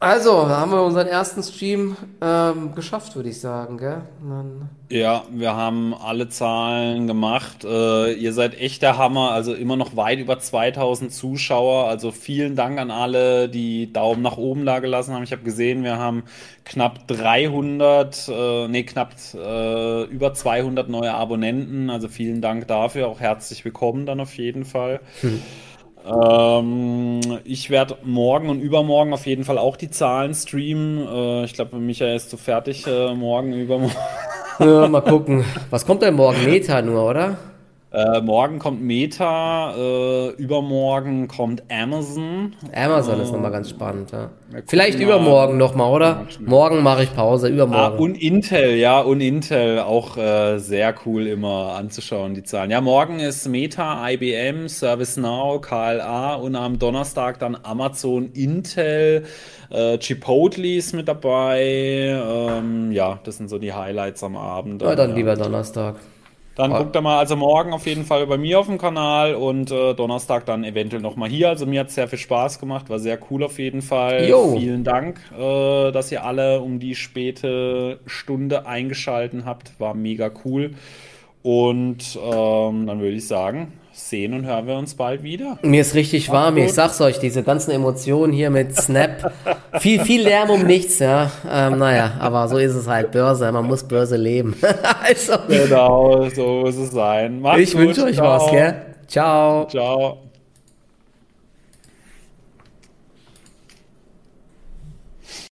Also, haben wir unseren ersten Stream ähm, geschafft, würde ich sagen, gell? Dann ja, wir haben alle Zahlen gemacht. Äh, ihr seid echt der Hammer, also immer noch weit über 2000 Zuschauer. Also vielen Dank an alle, die Daumen nach oben da gelassen haben. Ich habe gesehen, wir haben knapp 300, äh, nee, knapp äh, über 200 neue Abonnenten. Also vielen Dank dafür. Auch herzlich willkommen dann auf jeden Fall. Hm. Ähm, ich werde morgen und übermorgen auf jeden Fall auch die Zahlen streamen. Äh, ich glaube, Michael ist so fertig äh, morgen, übermorgen. Ja, mal gucken. Was kommt denn morgen? Meta nur, oder? Äh, morgen kommt Meta, äh, übermorgen kommt Amazon. Amazon äh, ist nochmal ganz spannend, ja. Vielleicht übermorgen nochmal, oder? Morgen mache ich Pause, übermorgen. Ah, und Intel, ja, und Intel auch äh, sehr cool immer anzuschauen, die Zahlen. Ja, morgen ist Meta, IBM, ServiceNow, KLA und am Donnerstag dann Amazon, Intel, äh, Chipotle ist mit dabei. Ähm, ja, das sind so die Highlights am Abend. Ja, dann ja. lieber Donnerstag. Dann guckt er mal, also morgen auf jeden Fall bei mir auf dem Kanal und äh, Donnerstag dann eventuell nochmal hier. Also mir hat es sehr viel Spaß gemacht, war sehr cool auf jeden Fall. Jo. Vielen Dank, äh, dass ihr alle um die späte Stunde eingeschalten habt. War mega cool. Und ähm, dann würde ich sagen, sehen und hören wir uns bald wieder. Mir ist richtig warm, ich sag's euch, diese ganzen Emotionen hier mit Snap. *laughs* viel, viel Lärm um nichts, ja. Ähm, naja, aber so ist es halt Börse, man muss Börse leben. *laughs* also, genau, so muss es sein. Macht's ich wünsche euch Ciao. was, gell? Ciao. Ciao.